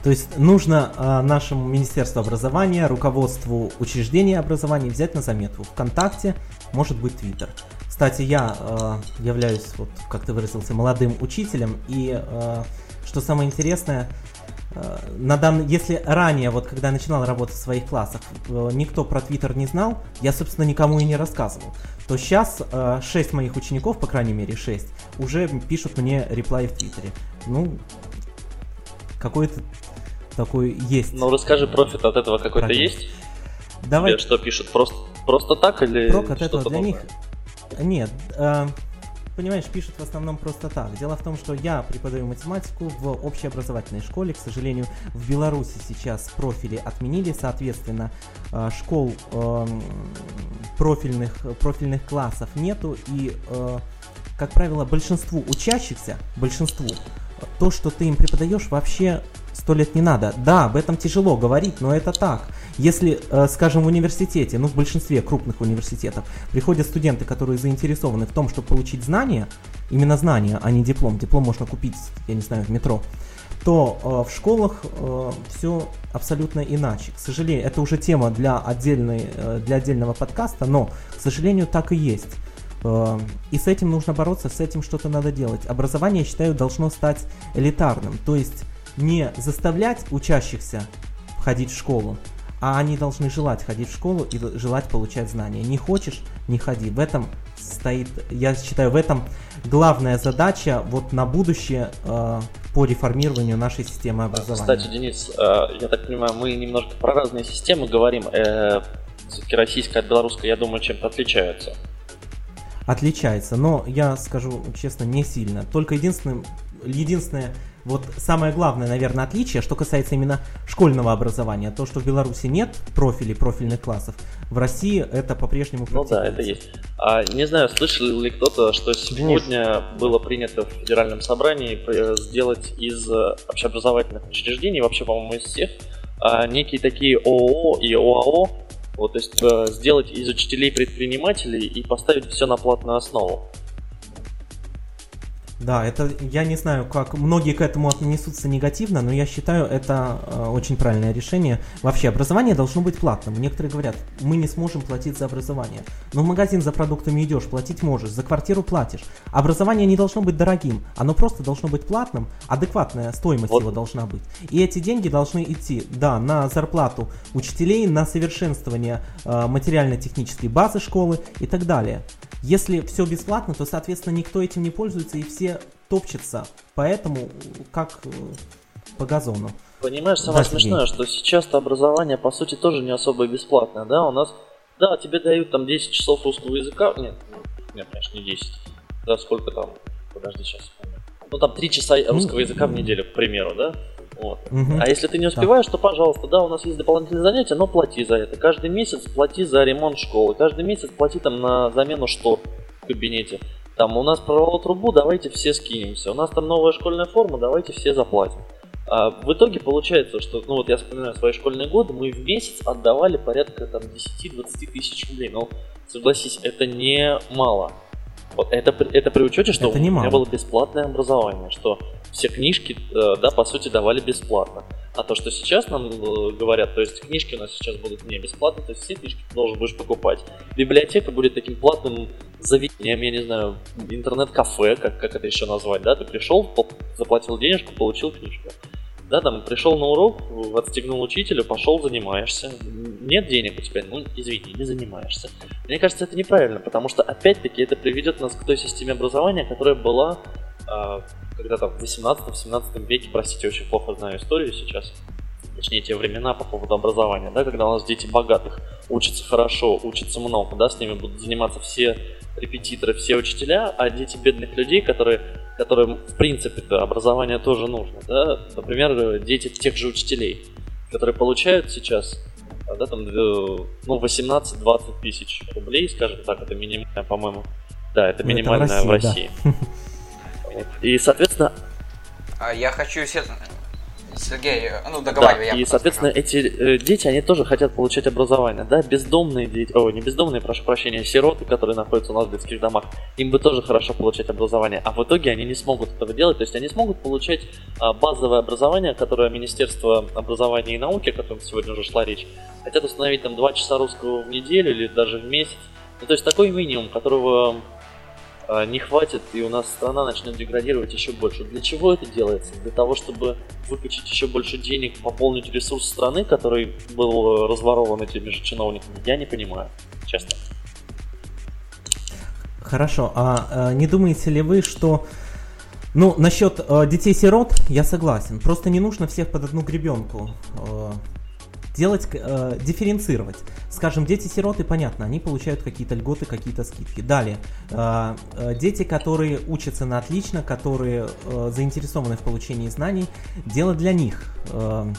Speaker 1: То есть нужно э, нашему Министерству образования, руководству учреждения образования взять на заметку. ВКонтакте может быть Твиттер. Кстати, я э, являюсь, вот, как ты выразился, молодым учителем, и э, что самое интересное, на дан... если ранее, вот когда я начинал работать в своих классах, э, никто про Твиттер не знал, я, собственно, никому и не рассказывал, то сейчас э, 6 моих учеников, по крайней мере 6, уже пишут мне реплай в Твиттере. Ну, какой-то такой есть.
Speaker 3: Ну расскажи, профит от этого какой-то есть? Давай. Тебе что пишут? Просто, просто так или
Speaker 1: Прок от этого для новое? них... Нет, э, понимаешь, пишут в основном просто так. Дело в том, что я преподаю математику в общеобразовательной школе. К сожалению, в Беларуси сейчас профили отменили, соответственно, э, школ э, профильных, профильных классов нету. И, э, как правило, большинству учащихся, большинству, то, что ты им преподаешь, вообще сто лет не надо. Да, об этом тяжело говорить, но это так. Если, э, скажем, в университете, ну в большинстве крупных университетов, приходят студенты, которые заинтересованы в том, чтобы получить знания, именно знания, а не диплом, диплом можно купить, я не знаю, в метро, то э, в школах э, все абсолютно иначе. К сожалению, это уже тема для, отдельной, для отдельного подкаста, но, к сожалению, так и есть. И с этим нужно бороться, с этим что-то надо делать. Образование, я считаю, должно стать элитарным. То есть не заставлять учащихся ходить в школу, а они должны желать ходить в школу и желать получать знания. Не хочешь, не ходи. В этом стоит, я считаю, в этом главная задача вот на будущее э, по реформированию нашей системы образования.
Speaker 3: Кстати, Денис, э, я так понимаю, мы немножко про разные системы говорим. Э, российская от белорусской, я думаю, чем-то отличаются.
Speaker 1: Отличается, но я скажу честно, не сильно. Только единственное, единственное вот самое главное, наверное, отличие, что касается именно школьного образования, то, что в Беларуси нет профилей, профильных классов, в России это по-прежнему
Speaker 3: Ну да, это есть. А, не знаю, слышал ли кто-то, что сегодня было принято в Федеральном собрании э, сделать из э, общеобразовательных учреждений, вообще, по-моему, из всех, а, некие такие ООО и ОАО, вот, то есть э, сделать из учителей предпринимателей и поставить все на платную основу.
Speaker 1: Да, это я не знаю, как многие к этому отнесутся негативно, но я считаю, это э, очень правильное решение. Вообще, образование должно быть платным. Некоторые говорят, мы не сможем платить за образование. Но в магазин за продуктами идешь, платить можешь, за квартиру платишь. Образование не должно быть дорогим, оно просто должно быть платным, адекватная стоимость вот. его должна быть. И эти деньги должны идти, да, на зарплату учителей, на совершенствование э, материально-технической базы школы и так далее. Если все бесплатно, то, соответственно, никто этим не пользуется и все топчутся. Поэтому как э, по газону.
Speaker 3: Понимаешь, самое да, смешное, что сейчас-то образование, по сути, тоже не особо бесплатное, да? У нас, да, тебе дают там 10 часов русского языка. Нет, нет, конечно, не 10. Да, сколько там? Подожди, сейчас вспомню. Ну, там 3 часа русского языка в неделю, к примеру, да? Вот. Угу. А если ты не успеваешь, да. то, пожалуйста, да, у нас есть дополнительные занятия, но плати за это. Каждый месяц плати за ремонт школы, каждый месяц плати там на замену штор в кабинете. Там у нас прорвало трубу, давайте все скинемся. У нас там новая школьная форма, давайте все заплатим. А в итоге получается, что, ну вот я вспоминаю свои школьные годы, мы в месяц отдавали порядка там 10-20 тысяч рублей. Но согласись, это не мало. Это, это при учете, что
Speaker 1: это
Speaker 3: у меня было бесплатное образование, что все книжки, э, да, по сути, давали бесплатно. А то, что сейчас нам э, говорят, то есть книжки у нас сейчас будут не бесплатно, то есть все книжки ты должен будешь покупать. Библиотека будет таким платным заведением, я не знаю, интернет-кафе, как, как это еще назвать, да, ты пришел, заплатил денежку, получил книжку. Да, там пришел на урок, отстегнул учителя, пошел, занимаешься. Нет денег у тебя, ну извини, не занимаешься. Мне кажется, это неправильно, потому что опять-таки это приведет нас к той системе образования, которая была э, когда-то в 18-17 веке, простите, очень плохо знаю историю сейчас, точнее те времена по поводу образования, да, когда у нас дети богатых учатся хорошо, учатся много, да, с ними будут заниматься все репетиторы, все учителя, а дети бедных людей, которые, которым в принципе -то образование тоже нужно, да, например, дети тех же учителей, которые получают сейчас да, там, э, ну, 18-20 тысяч рублей, скажем так, это минимальная, по-моему, да, это минимальная ну, это в России. В России. Да. И, соответственно...
Speaker 4: А я хочу Сергей, ну договаривай.
Speaker 3: Да, и, соответственно, скажу. эти э, дети, они тоже хотят получать образование, да, бездомные дети, о, не бездомные, прошу прощения, сироты, которые находятся у нас в детских домах, им бы тоже хорошо получать образование, а в итоге они не смогут этого делать, то есть они смогут получать а, базовое образование, которое Министерство образования и науки, о котором сегодня уже шла речь, хотят установить там 2 часа русского в неделю или даже в месяц, ну, то есть такой минимум, которого не хватит, и у нас страна начнет деградировать еще больше. Для чего это делается? Для того, чтобы выкачать еще больше денег, пополнить ресурс страны, который был разворован этими же чиновниками, я не понимаю, честно.
Speaker 1: Хорошо, а, а не думаете ли вы, что ну, насчет э, детей-сирот я согласен. Просто не нужно всех под одну гребенку э, делать, э, дифференцировать. Скажем, дети-сироты, понятно, они получают какие-то льготы, какие-то скидки. Далее, э, э, дети, которые учатся на отлично, которые э, заинтересованы в получении знаний, дело для них э,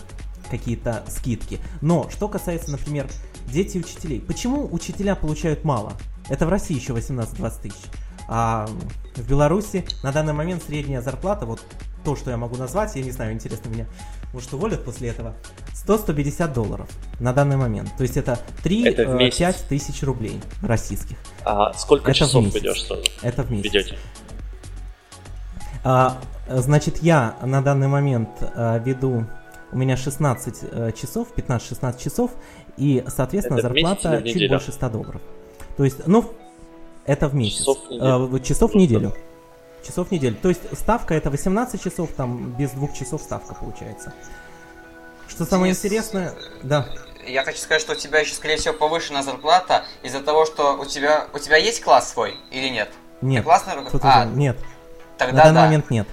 Speaker 1: какие-то скидки. Но, что касается, например, дети учителей. Почему учителя получают мало? Это в России еще 18-20 тысяч. А в Беларуси на данный момент средняя зарплата, вот то, что я могу назвать, я не знаю, интересно меня, может уволят после этого, 100-150 долларов на данный момент. То есть это 3-5 э, тысяч рублей российских.
Speaker 3: А сколько это часов ведешь?
Speaker 1: Это в месяц. Ведете? А, значит, я на данный момент а, веду, у меня 16 а, часов, 15-16 часов, и, соответственно, это зарплата чуть больше 100 долларов. То есть, ну, это в месяц. Часов в неделю. Часов в неделю. Часов в неделю. То есть ставка это 18 часов, там без двух часов ставка получается. Что самое Денис, интересное, да.
Speaker 4: Я хочу сказать, что у тебя еще, скорее всего, повышена зарплата из-за того, что у тебя у тебя есть класс свой или нет?
Speaker 1: Нет.
Speaker 4: Ты классный
Speaker 1: руководитель? А, нет. Тогда На данный да. момент нет.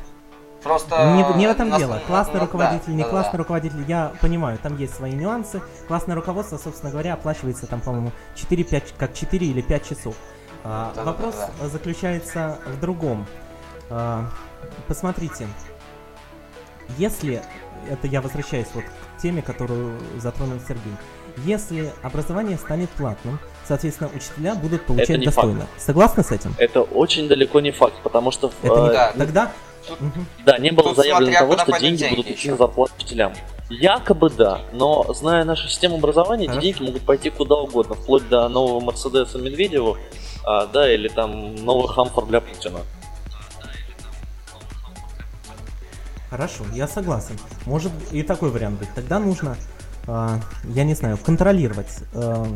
Speaker 4: Просто
Speaker 1: не, не в этом нас... дело. Классный ну, руководитель, да, не да, классный да. руководитель, я понимаю, там есть свои нюансы. Классное руководство, собственно говоря, оплачивается там, по-моему, 4-5, как 4 или 5 часов. А, да, вопрос да, да. заключается в другом. А, посмотрите, если это я возвращаюсь вот к теме, которую затронул Сергей. Если образование станет платным, соответственно, учителя будут получать это не достойно. Факт. Согласны с этим?
Speaker 3: Это очень далеко не факт, потому что...
Speaker 1: Это не... да. Тогда...
Speaker 3: Да, не было Тут заявлено того, что деньги деньги будут идти на зарплату учителям. Якобы да, но зная нашу систему образования, эти деньги могут пойти куда угодно, вплоть до нового Мерседеса Медведеву, а, да, или там новый Хамфор для Путина.
Speaker 1: Хорошо, я согласен. Может и такой вариант быть. Тогда нужно, э, я не знаю, контролировать э,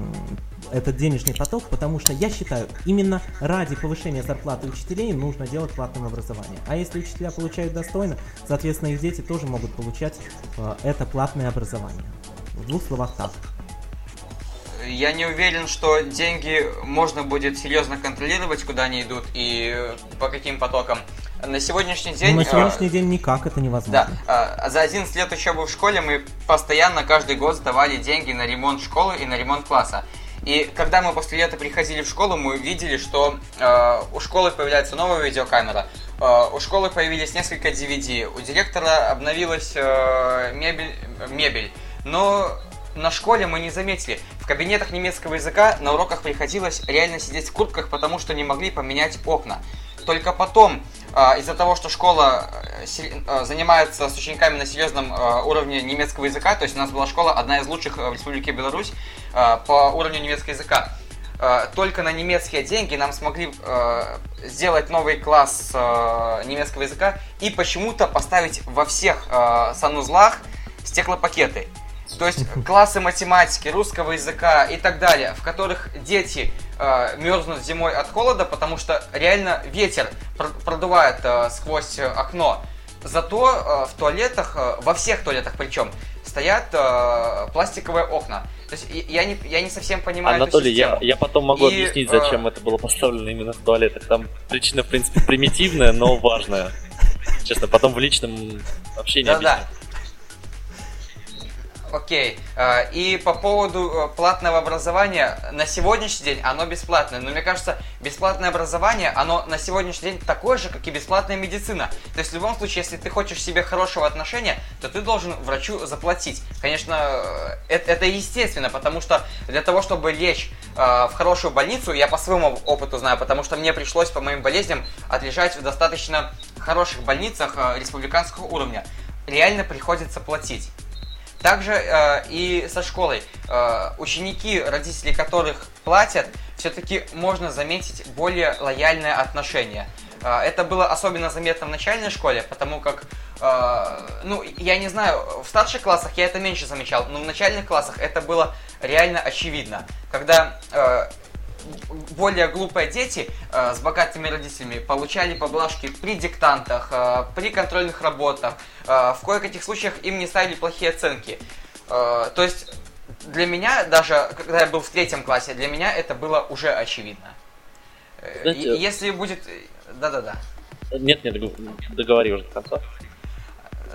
Speaker 1: этот денежный поток, потому что я считаю, именно ради повышения зарплаты учителей нужно делать платное образование. А если учителя получают достойно, соответственно, их дети тоже могут получать э, это платное образование. В двух словах так.
Speaker 4: Я не уверен, что деньги можно будет серьезно контролировать, куда они идут и по каким потокам. На сегодняшний день...
Speaker 1: Ну, на сегодняшний э, день никак это невозможно.
Speaker 4: Да. Э, за 11 лет учебы в школе мы постоянно каждый год сдавали деньги на ремонт школы и на ремонт класса. И когда мы после лета приходили в школу, мы видели, что э, у школы появляется новая видеокамера, э, у школы появились несколько DVD, у директора обновилась э, мебель, мебель. Но на школе мы не заметили. В кабинетах немецкого языка на уроках приходилось реально сидеть в куртках, потому что не могли поменять окна. Только потом а, из-за того, что школа э, э, занимается с учениками на серьезном э, уровне немецкого языка, то есть у нас была школа, одна из лучших в Республике Беларусь по уровню немецкого языка, только на немецкие деньги нам смогли сделать новый класс немецкого языка и почему-то поставить во всех санузлах стеклопакеты. То есть классы математики, русского языка и так далее, в которых дети э, мерзнут зимой от холода, потому что реально ветер продувает э, сквозь окно. Зато э, в туалетах, э, во всех туалетах причем, стоят э, пластиковые окна. То есть я не, я не совсем понимаю
Speaker 3: Анатолий, эту я, я потом могу и, объяснить, зачем э... это было поставлено именно в туалетах. Там причина, в принципе, примитивная, но важная. Честно, потом в личном общении да,
Speaker 4: да. Окей. Э, и по поводу э, платного образования, на сегодняшний день оно бесплатное. Но мне кажется, бесплатное образование, оно на сегодняшний день такое же, как и бесплатная медицина. То есть в любом случае, если ты хочешь себе хорошего отношения, то ты должен врачу заплатить. Конечно, это, это естественно, потому что для того, чтобы лечь э, в хорошую больницу, я по своему опыту знаю, потому что мне пришлось по моим болезням отлежать в достаточно хороших больницах республиканского уровня. Реально приходится платить. Также э, и со школой. Э, ученики, родители которых платят, все-таки можно заметить более лояльное отношение. Э, это было особенно заметно в начальной школе, потому как, э, ну, я не знаю, в старших классах я это меньше замечал, но в начальных классах это было реально очевидно. Когда э, более глупые дети э, с богатыми родителями получали поблажки при диктантах, э, при контрольных работах. Э, в кое-каких случаях им не ставили плохие оценки. Э, то есть для меня, даже когда я был в третьем классе, для меня это было уже очевидно. Э, Знаете, Если будет... Да-да-да.
Speaker 3: Нет, нет, договори уже до конца.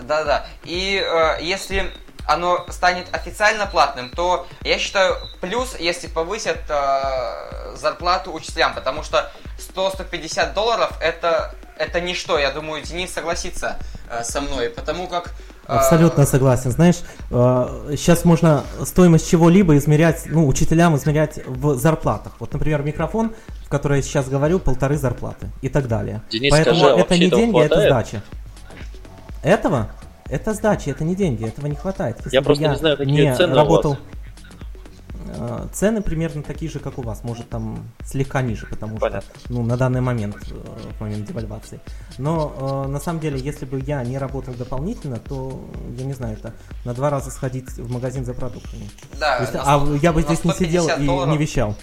Speaker 4: Да-да. И э, если оно станет официально платным, то я считаю плюс, если повысят э, зарплату учителям, потому что 100-150 долларов это, это ничто. Я думаю, Денис согласится э, со мной, потому как
Speaker 1: э, Абсолютно согласен. Знаешь, сейчас можно стоимость чего-либо измерять, ну, учителям измерять в зарплатах. Вот, например, микрофон, в который я сейчас говорю, полторы зарплаты и так далее.
Speaker 3: Денис,
Speaker 1: Поэтому
Speaker 3: скажи, а
Speaker 1: это не деньги,
Speaker 3: хватает?
Speaker 1: это сдача. Этого? Это сдачи, это не деньги, этого не хватает.
Speaker 3: Если я просто я не знаю, какие не цены работал... у вас.
Speaker 1: Э, цены примерно такие же, как у вас, может там слегка ниже, потому
Speaker 3: Понятно.
Speaker 1: что ну, на данный момент, э, в момент девальвации. Но э, на самом деле, если бы я не работал дополнительно, то я не знаю, это на два раза сходить в магазин за продуктами.
Speaker 4: Да.
Speaker 1: есть, а я бы здесь не сидел долларов. и не вещал.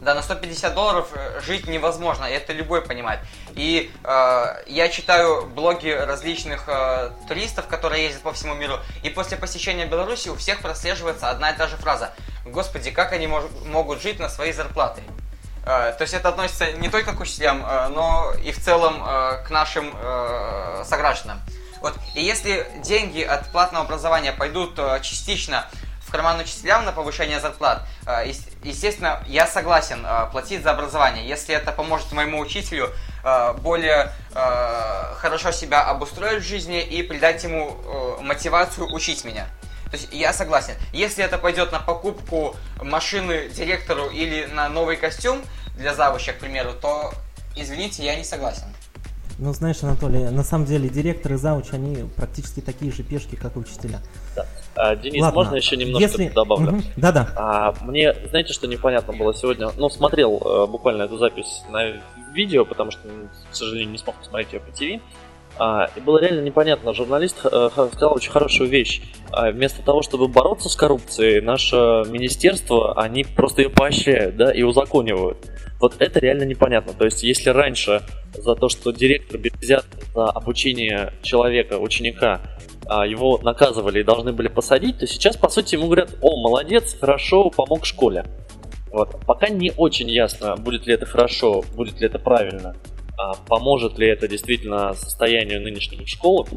Speaker 4: Да, на 150 долларов э, жить невозможно, это любой понимает. И э, я читаю блоги различных э, туристов, которые ездят по всему миру, и после посещения Беларуси у всех прослеживается одна и та же фраза. Господи, как они мож- могут жить на свои зарплаты? Э, то есть это относится не только к учителям, э, но и в целом э, к нашим э, согражданам. Вот. И если деньги от платного образования пойдут э, частично в карман учителям на повышение зарплат, э, естественно, я согласен э, платить за образование, если это поможет моему учителю э, более хорошо себя обустроить в жизни и придать ему мотивацию учить меня. То есть я согласен. Если это пойдет на покупку машины директору или на новый костюм для завуча, к примеру, то, извините, я не согласен.
Speaker 1: Ну, знаешь, Анатолий, на самом деле директоры завуч, они практически такие же пешки, как и учителя.
Speaker 3: Да. А, Денис, Ладно, можно еще немножко если... добавлю? Угу.
Speaker 1: Да-да.
Speaker 3: А, мне, знаете, что непонятно было сегодня? Ну, смотрел э, буквально эту запись на видео, потому что, к сожалению, не смог посмотреть ее по ТВ. А, и было реально непонятно. Журналист э, сказал очень хорошую вещь. А, вместо того, чтобы бороться с коррупцией, наше министерство, они просто ее поощряют, да, и узаконивают. Вот это реально непонятно. То есть, если раньше за то, что директор без за обучение человека, ученика, а, его наказывали и должны были посадить, то сейчас, по сути, ему говорят, о, молодец, хорошо, помог школе. Вот. Пока не очень ясно, будет ли это хорошо, будет ли это правильно, а поможет ли это действительно состоянию нынешних школ,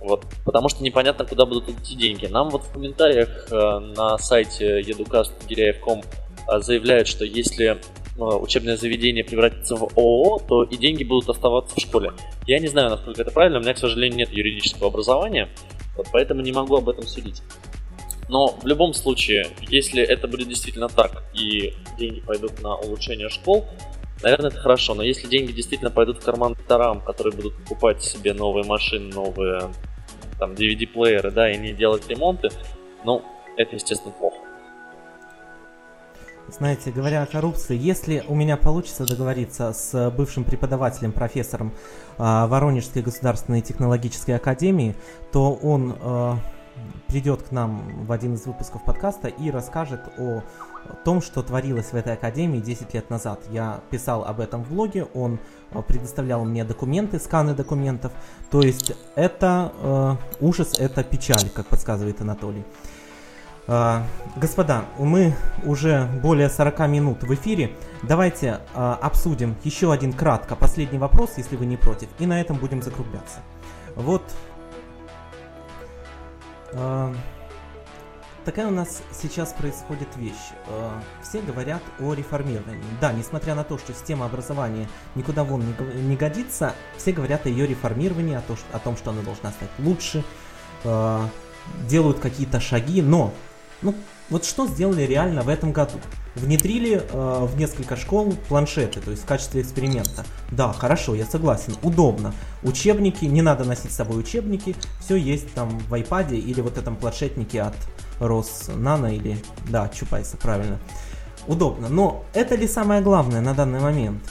Speaker 3: вот, потому что непонятно, куда будут идти деньги. Нам вот в комментариях э, на сайте educast.giriaев.com э, заявляют, что если учебное заведение превратится в ООО, то и деньги будут оставаться в школе. Я не знаю, насколько это правильно, у меня, к сожалению, нет юридического образования, вот поэтому не могу об этом судить. Но в любом случае, если это будет действительно так, и деньги пойдут на улучшение школ, наверное, это хорошо. Но если деньги действительно пойдут в карман докторам, которые будут покупать себе новые машины, новые DVD-плееры, да, и не делать ремонты, ну, это, естественно, плохо.
Speaker 1: Знаете, говоря о коррупции, если у меня получится договориться с бывшим преподавателем, профессором э, Воронежской государственной технологической академии, то он э, придет к нам в один из выпусков подкаста и расскажет о том, что творилось в этой академии 10 лет назад. Я писал об этом в блоге, он э, предоставлял мне документы, сканы документов. То есть это э, ужас, это печаль, как подсказывает Анатолий. Э, господа, мы уже более 40 минут в эфире. Давайте э, обсудим еще один кратко последний вопрос, если вы не против, и на этом будем закругляться. Вот э, такая у нас сейчас происходит вещь. Все говорят о реформировании. Да, несмотря на то, что система образования никуда вон не годится, все говорят о ее реформировании, о, то, о том, что она должна стать лучше, делают какие-то шаги, но ну, вот что сделали реально в этом году? Внедрили э, в несколько школ планшеты, то есть в качестве эксперимента. Да, хорошо, я согласен, удобно. Учебники, не надо носить с собой учебники, все есть там в iPad или вот этом планшетнике от Роснано или, да, Чупайса, правильно. Удобно, но это ли самое главное на данный момент?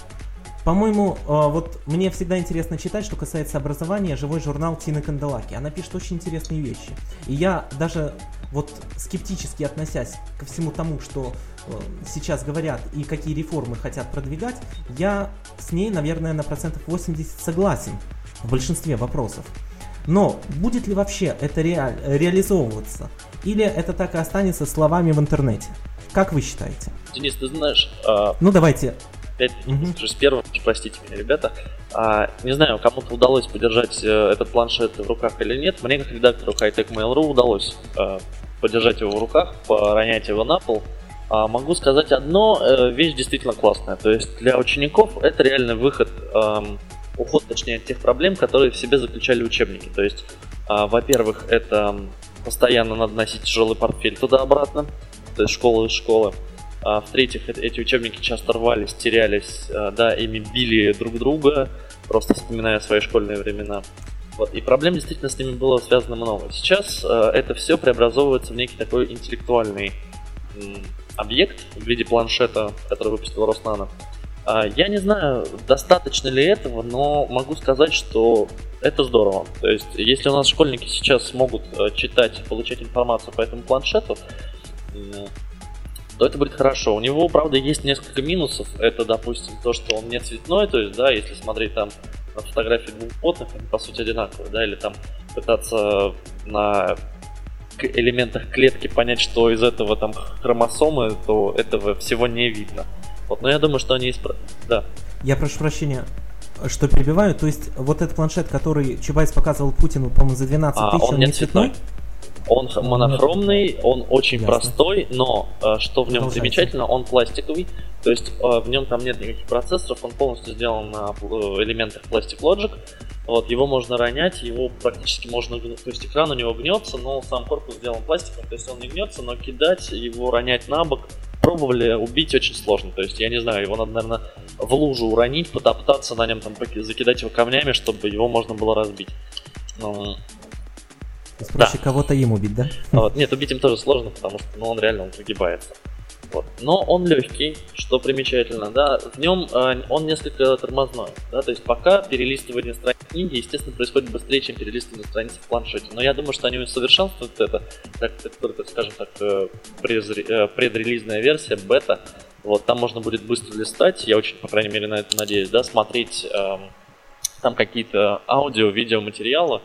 Speaker 1: По-моему, э, вот мне всегда интересно читать, что касается образования, живой журнал Тины Канделаки. Она пишет очень интересные вещи. И я даже вот скептически относясь ко всему тому, что э, сейчас говорят и какие реформы хотят продвигать, я с ней, наверное, на процентов 80 согласен в большинстве вопросов. Но будет ли вообще это реаль, реализовываться? Или это так и останется словами в интернете? Как вы считаете?
Speaker 3: Денис, ты знаешь... А...
Speaker 1: Ну давайте
Speaker 3: опять угу. с первым, простите меня, ребята. А, не знаю, кому-то удалось подержать э, этот планшет в руках или нет. Мне, как редактору Hightech Mail.ru, удалось э, подержать его в руках, поронять его на пол. А, могу сказать одно, э, вещь действительно классная. То есть для учеников это реальный выход, э, уход, точнее, от тех проблем, которые в себе заключали учебники. То есть, э, во-первых, это постоянно надо носить тяжелый портфель туда-обратно, то есть школа из школы. А, в-третьих, эти учебники часто рвались, терялись, а, да, ими били друг друга, просто вспоминая свои школьные времена. Вот. И проблем действительно с ними было связано много. Сейчас э, это все преобразовывается в некий такой интеллектуальный м, объект в виде планшета, который выпустил Роснано. Э, я не знаю, достаточно ли этого, но могу сказать, что это здорово. То есть, если у нас школьники сейчас смогут э, читать, получать информацию по этому планшету, то это будет хорошо. У него, правда, есть несколько минусов. Это, допустим, то, что он не цветной, то есть, да, если смотреть там на фотографии двух потных, они по сути одинаковые, да, или там пытаться на элементах клетки понять, что из этого там хромосомы, то этого всего не видно. Вот, но я думаю, что они исправят. Да.
Speaker 1: Я прошу прощения, что перебиваю. То есть вот этот планшет, который Чубайс показывал Путину, по-моему, за 12 а, тысяч,
Speaker 3: он, он не цветной? цветной? Он монохромный, он очень Ясно. простой, но э, что в нем замечательно, он пластиковый, то есть э, в нем там нет никаких процессоров, он полностью сделан на э, элементах Plastic Logic. Вот, его можно ронять, его практически можно, то есть экран у него гнется, но сам корпус сделан пластиком, то есть он не гнется, но кидать его, ронять на бок, пробовали убить очень сложно. То есть, я не знаю, его надо, наверное, в лужу уронить, потоптаться на нем, там, закидать его камнями, чтобы его можно было разбить. Ну,
Speaker 1: то есть проще да. кого-то им убить, да?
Speaker 3: Вот. Нет, убить им тоже сложно, потому что ну, он реально он загибается. Вот. Но он легкий, что примечательно, да, в нем э, он несколько тормозной, да, то есть пока перелистывание страниц книги, естественно, происходит быстрее, чем перелистывание страниц в планшете. Но я думаю, что они усовершенствуют это, как только, скажем так, э, э, предрелизная версия, бета, вот, там можно будет быстро листать, я очень, по крайней мере, на это надеюсь, да, смотреть э, там какие-то аудио, видео материалы,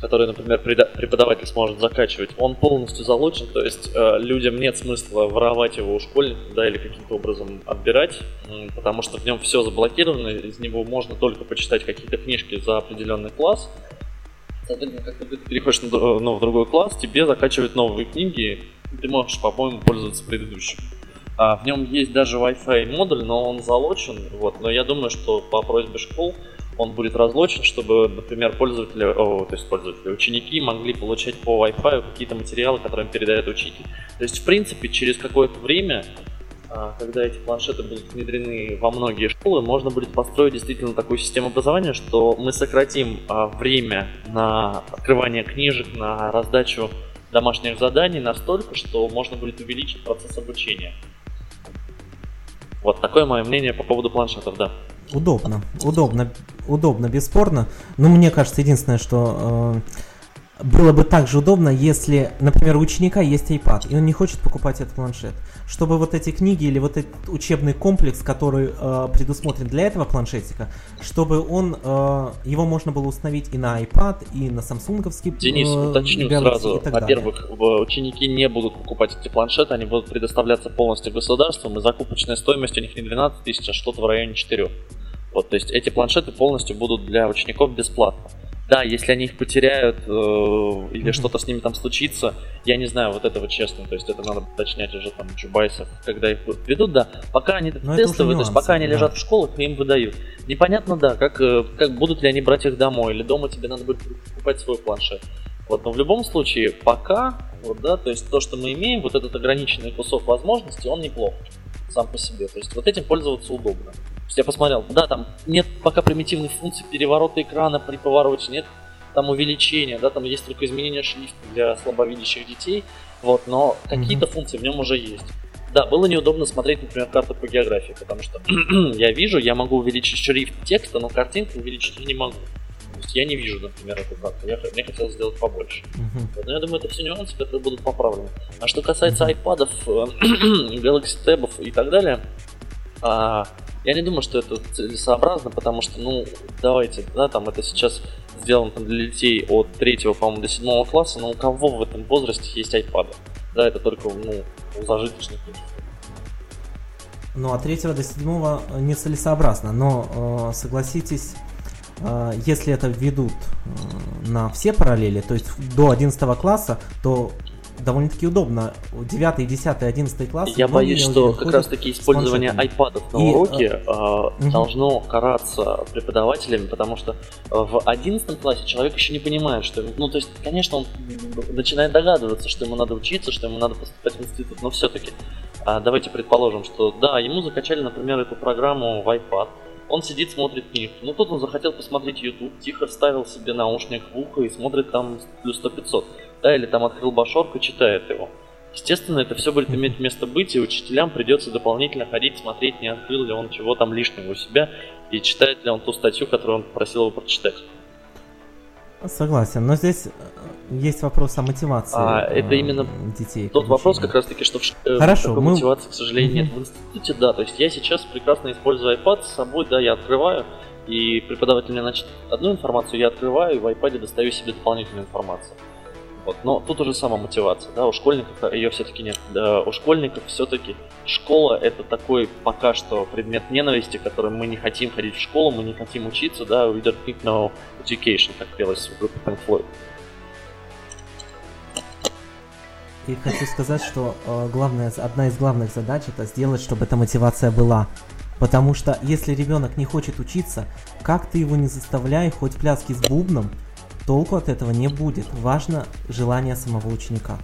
Speaker 3: который, например, преподаватель сможет закачивать, он полностью залучен, то есть э, людям нет смысла воровать его у школьников, да, или каким-то образом отбирать, потому что в нем все заблокировано, из него можно только почитать какие-то книжки за определенный класс. Соответственно, как ты переходишь на, ну, в другой класс, тебе закачивают новые книги, и ты можешь, по-моему, пользоваться предыдущим. А, в нем есть даже Wi-Fi модуль, но он залочен, вот, но я думаю, что по просьбе школ он будет разлочен, чтобы, например, пользователи, о, то есть пользователи, ученики могли получать по Wi-Fi какие-то материалы, которые им передает учитель. То есть, в принципе, через какое-то время, а, когда эти планшеты будут внедрены во многие школы, можно будет построить действительно такую систему образования, что мы сократим а, время на открывание книжек, на раздачу домашних заданий настолько, что можно будет увеличить процесс обучения. Вот такое мое мнение по поводу планшетов, да.
Speaker 1: Удобно, удобно, удобно, бесспорно. Но мне кажется, единственное, что э, было бы также удобно, если, например, у ученика есть iPad, и он не хочет покупать этот планшет. Чтобы вот эти книги или вот этот учебный комплекс, который э, предусмотрен для этого планшетика, чтобы он, э, его можно было установить и на iPad, и на самсунговский
Speaker 3: Денис, э, уточню сразу. Во-первых, ученики не будут покупать эти планшеты, они будут предоставляться полностью государством, и закупочная стоимость у них не 12 тысяч, а что-то в районе 4. Вот, то есть эти планшеты полностью будут для учеников бесплатно. Да, если они их потеряют э, или mm-hmm. что-то с ними там случится, я не знаю вот этого честно. То есть это надо уточнять уже там Чубайсов, когда их ведут, да. Пока они Но тестовые, то есть пока они да. лежат в школах, им выдают. Непонятно, да, как, э, как будут ли они брать их домой, или дома тебе надо будет покупать свой планшет. Вот, но в любом случае, пока, вот, да, то есть то, что мы имеем, вот этот ограниченный кусок возможностей, он неплох сам по себе. То есть вот этим пользоваться удобно я посмотрел, да, там нет пока примитивных функций переворота экрана при повороте, нет там увеличения, да, там есть только изменение шрифта для слабовидящих детей, вот, но какие-то mm-hmm. функции в нем уже есть. Да, было неудобно смотреть, например, карту по географии, потому что я вижу, я могу увеличить шрифт текста, но картинку увеличить я не могу. То есть я не вижу, например, эту карту. Я, мне хотелось сделать побольше. Uh-huh. Вот, но я думаю, это все нюансы, которые будут поправлены. А что касается iPad, Galaxy Tab и так далее, а, я не думаю, что это целесообразно, потому что, ну, давайте, да, там это сейчас сделано там, для детей от 3, по-моему, до 7 класса, но у кого в этом возрасте есть iPad? Да, это только, ну, у зажиточных
Speaker 1: ну, от 3 до 7 нецелесообразно, но э, согласитесь, э, если это введут э, на все параллели, то есть до 11 класса, то довольно-таки удобно. 9, 10, 11 класс.
Speaker 3: Я боюсь, что как раз таки использование iPad на и, уроке э, э, должно караться преподавателями, потому что в 11 классе человек еще не понимает, что... Ну, то есть, конечно, он начинает догадываться, что ему надо учиться, что ему надо поступать в институт, но все-таки а давайте предположим, что да, ему закачали, например, эту программу в iPad, он сидит, смотрит книгу. Ну тут он захотел посмотреть YouTube, тихо вставил себе наушник в ухо и смотрит там плюс 100-500 да, или там открыл башорку, читает его. Естественно, это все будет иметь место быть, и учителям придется дополнительно ходить, смотреть, не открыл ли он чего там лишнего у себя, и читает ли он ту статью, которую он просил его прочитать.
Speaker 1: Согласен, но здесь э, есть вопрос о мотивации
Speaker 3: а, это э, именно детей. Тот вопрос как раз таки, что в,
Speaker 1: э, Хорошо, такой
Speaker 3: мы... мотивации, к сожалению, нет. В институте, да, то есть я сейчас прекрасно использую iPad с собой, да, я открываю, и преподаватель мне значит одну информацию, я открываю, и в iPad достаю себе дополнительную информацию. Вот. Но тут уже сама мотивация, да, у школьников ее все-таки нет. Да, у школьников все-таки школа это такой пока что предмет ненависти, который мы не хотим ходить в школу, мы не хотим учиться, да, we don't need no education, как пелось в группе Pink Floyd.
Speaker 1: И хочу сказать, что э, главная, одна из главных задач это сделать, чтобы эта мотивация была. Потому что если ребенок не хочет учиться, как ты его не заставляй, хоть пляски с бубном, толку от этого не будет. Важно желание самого ученика.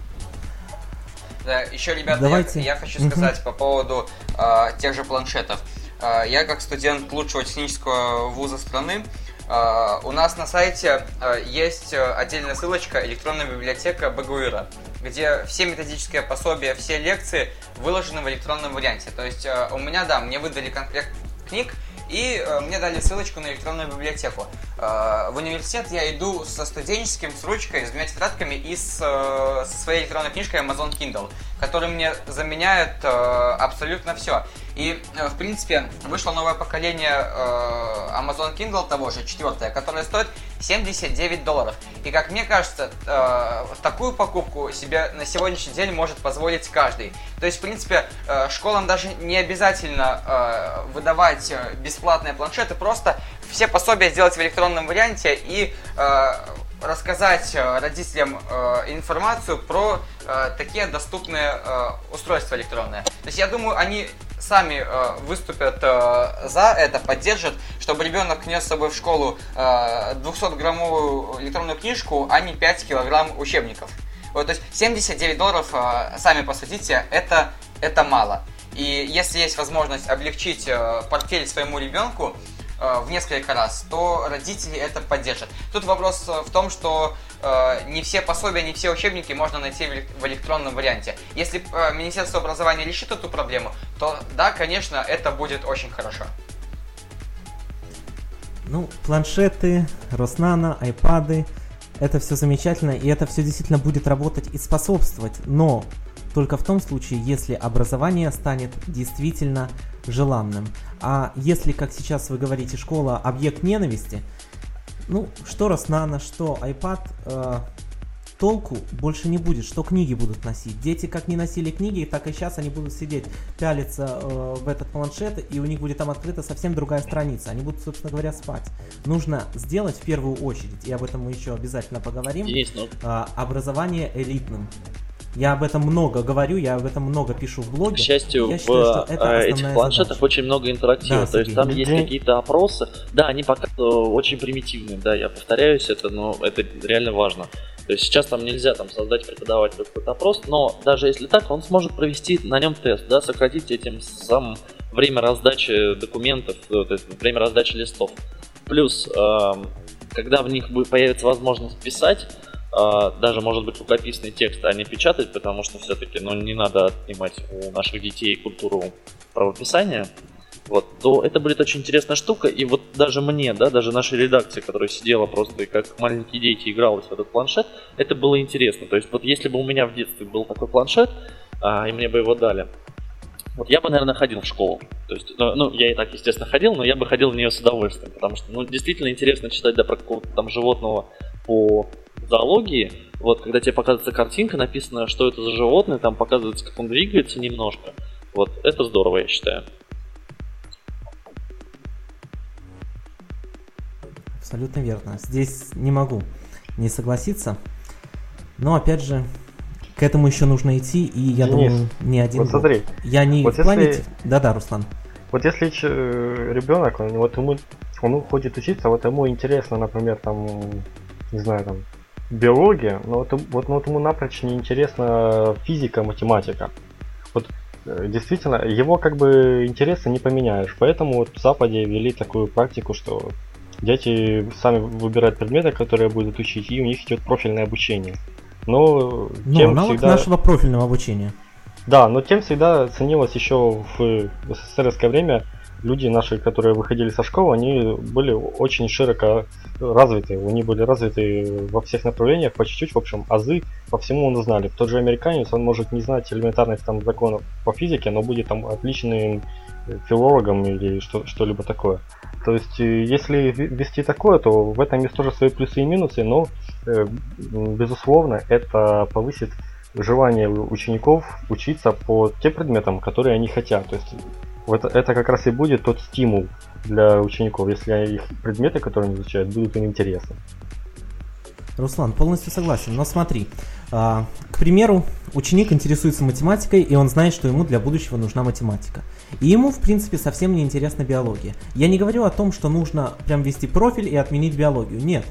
Speaker 4: Да, еще, ребята, Давайте. я, я хочу сказать угу. по поводу э, тех же планшетов. Э, я как студент лучшего технического вуза страны, э, у нас на сайте э, есть отдельная ссылочка электронная библиотека БГУИРа, где все методические пособия, все лекции выложены в электронном варианте. То есть э, у меня, да, мне выдали комплект книг, и э, мне дали ссылочку на электронную библиотеку. Э, в университет я иду со студенческим, с ручкой, с двумя тетрадками и с, э, со своей электронной книжкой Amazon Kindle, который мне заменяет э, абсолютно все. И, э, в принципе, вышло новое поколение э, Amazon Kindle того же, четвертое, которое стоит 79 долларов. И, как мне кажется, э, такую покупку себе на сегодняшний день может позволить каждый. То есть, в принципе, э, школам даже не обязательно э, выдавать э, бесплатные планшеты, просто все пособия сделать в электронном варианте и э, рассказать э, родителям э, информацию про э, такие доступные устройства электронные. То есть я думаю, они сами выступят за это, поддержат, чтобы ребенок нес с собой в школу э, 200-граммовую электронную книжку, а не 5 килограмм учебников. Вот, то есть 79 долларов, сами посудите, это, это мало. И если есть возможность облегчить портфель своему ребенку, в несколько раз, то родители это поддержат. Тут вопрос в том, что э, не все пособия, не все учебники можно найти в электронном варианте. Если э, Министерство образования решит эту проблему, то да, конечно, это будет очень хорошо.
Speaker 1: Ну, планшеты, Роснано, айпады, это все замечательно, и это все действительно будет работать и способствовать, но только в том случае, если образование станет действительно желанным. А если, как сейчас вы говорите, школа объект ненависти, ну, что Роснано, что iPad, э, толку больше не будет, что книги будут носить. Дети как не носили книги, так и сейчас они будут сидеть, пялиться э, в этот планшет, и у них будет там открыта совсем другая страница. Они будут, собственно говоря, спать. Нужно сделать в первую очередь, и об этом мы еще обязательно поговорим,
Speaker 3: Есть, но...
Speaker 1: э, образование элитным. Я об этом много говорю, я об этом много пишу в блоге.
Speaker 3: К счастью, я в считаю, что это э, этих планшетах задача. очень много интерактива. Да, то есть там есть какие-то опросы. Да, они пока очень примитивные, да, я повторяюсь это, но это реально важно. То есть сейчас там нельзя там создать преподавателю какой-то опрос, но даже если так, он сможет провести на нем тест, да, сократить этим самым время раздачи документов, э, то есть время раздачи листов. Плюс, э, когда в них будет появится возможность писать, даже может быть рукописный текст, а не печатать, потому что все-таки ну, не надо отнимать у наших детей культуру правописания, вот, то это будет очень интересная штука. И вот даже мне, да, даже нашей редакции, которая сидела просто и как маленькие дети игралась в этот планшет, это было интересно. То есть вот если бы у меня в детстве был такой планшет, а, и мне бы его дали, вот я бы, наверное, ходил в школу. То есть, ну, ну, я и так, естественно, ходил, но я бы ходил в нее с удовольствием, потому что, ну, действительно интересно читать, да, про какого-то там животного по зоологии. Вот, когда тебе показывается картинка, написано, что это за животное, там показывается, как он двигается немножко. Вот, это здорово, я считаю.
Speaker 1: Абсолютно верно. Здесь не могу не согласиться. Но опять же, к этому еще нужно идти, и я Денис, думаю, не один.
Speaker 2: Вот смотри.
Speaker 1: Я не
Speaker 2: вот
Speaker 1: в плане. Если... Да-да, Руслан.
Speaker 2: Вот если э, ребенок, вот ему, он хочет учиться, вот ему интересно, например, там, не знаю, там, биология, но вот, вот, вот ему напрочь не интересна физика, математика. Вот э, действительно, его как бы интересы не поменяешь. Поэтому вот в Западе ввели такую практику, что Дети сами выбирают предметы, которые будут учить, и у них идет профильное обучение. Но
Speaker 1: ну, тем аналог всегда... нашего профильного обучения.
Speaker 2: Да, но тем всегда ценилось еще в СССРское время люди наши, которые выходили со школы, они были очень широко развиты. Они были развиты во всех направлениях, по чуть-чуть, в общем, азы по всему он знали. Тот же американец, он может не знать элементарных там законов по физике, но будет там отличным филологом или что, что-либо такое. То есть, э, если вести такое, то в этом есть тоже свои плюсы и минусы, но, э, безусловно, это повысит желание учеников учиться по тем предметам, которые они хотят. То есть, вот это как раз и будет тот стимул для учеников, если их предметы, которые они изучают, будут им интересны.
Speaker 1: Руслан, полностью согласен. Но смотри, а, к примеру, ученик интересуется математикой, и он знает, что ему для будущего нужна математика. И ему, в принципе, совсем не интересна биология. Я не говорю о том, что нужно прям вести профиль и отменить биологию. Нет.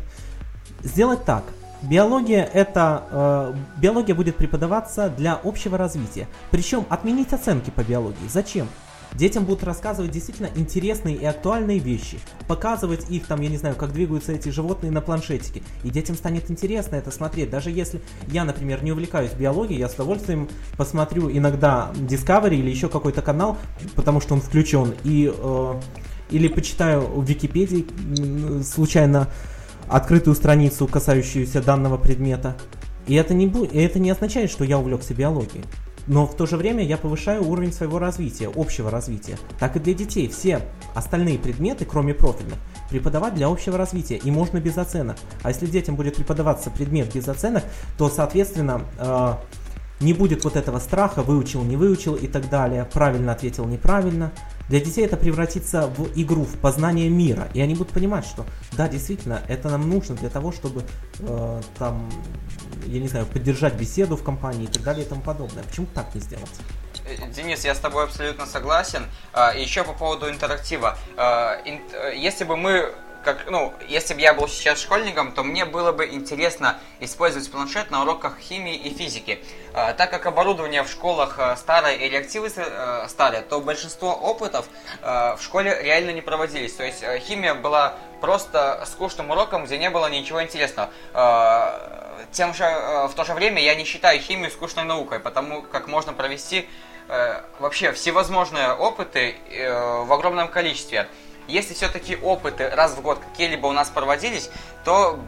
Speaker 1: Сделать так. Биология это э, биология будет преподаваться для общего развития. Причем отменить оценки по биологии. Зачем? Детям будут рассказывать действительно интересные и актуальные вещи, показывать их там, я не знаю, как двигаются эти животные на планшетике. И детям станет интересно это смотреть. Даже если я, например, не увлекаюсь биологией, я с удовольствием посмотрю иногда Discovery или еще какой-то канал, потому что он включен, и э, или почитаю в Википедии случайно открытую страницу, касающуюся данного предмета. И это не, бу- это не означает, что я увлекся биологией. Но в то же время я повышаю уровень своего развития, общего развития. Так и для детей. Все остальные предметы, кроме профильных, преподавать для общего развития. И можно без оценок. А если детям будет преподаваться предмет без оценок, то, соответственно, э, не будет вот этого страха, выучил, не выучил и так далее, правильно ответил, неправильно. Для детей это превратится в игру, в познание мира, и они будут понимать, что да, действительно, это нам нужно для того, чтобы э, там, я не знаю, поддержать беседу в компании и так далее и тому подобное. Почему так не сделать?
Speaker 4: Э, Денис, я с тобой абсолютно согласен. А, еще по поводу интерактива. А, э, если бы мы как, ну, если бы я был сейчас школьником, то мне было бы интересно использовать планшет на уроках химии и физики. А, так как оборудование в школах старое и реактивы а, старые, то большинство опытов в школе реально не проводились. То есть а, химия была просто скучным уроком, где не было ничего интересного. Тем же, а, в то же время я не считаю химию скучной наукой, потому как можно провести э, вообще всевозможные опыты э, в огромном количестве. Если все-таки опыты раз в год какие-либо у нас проводились, то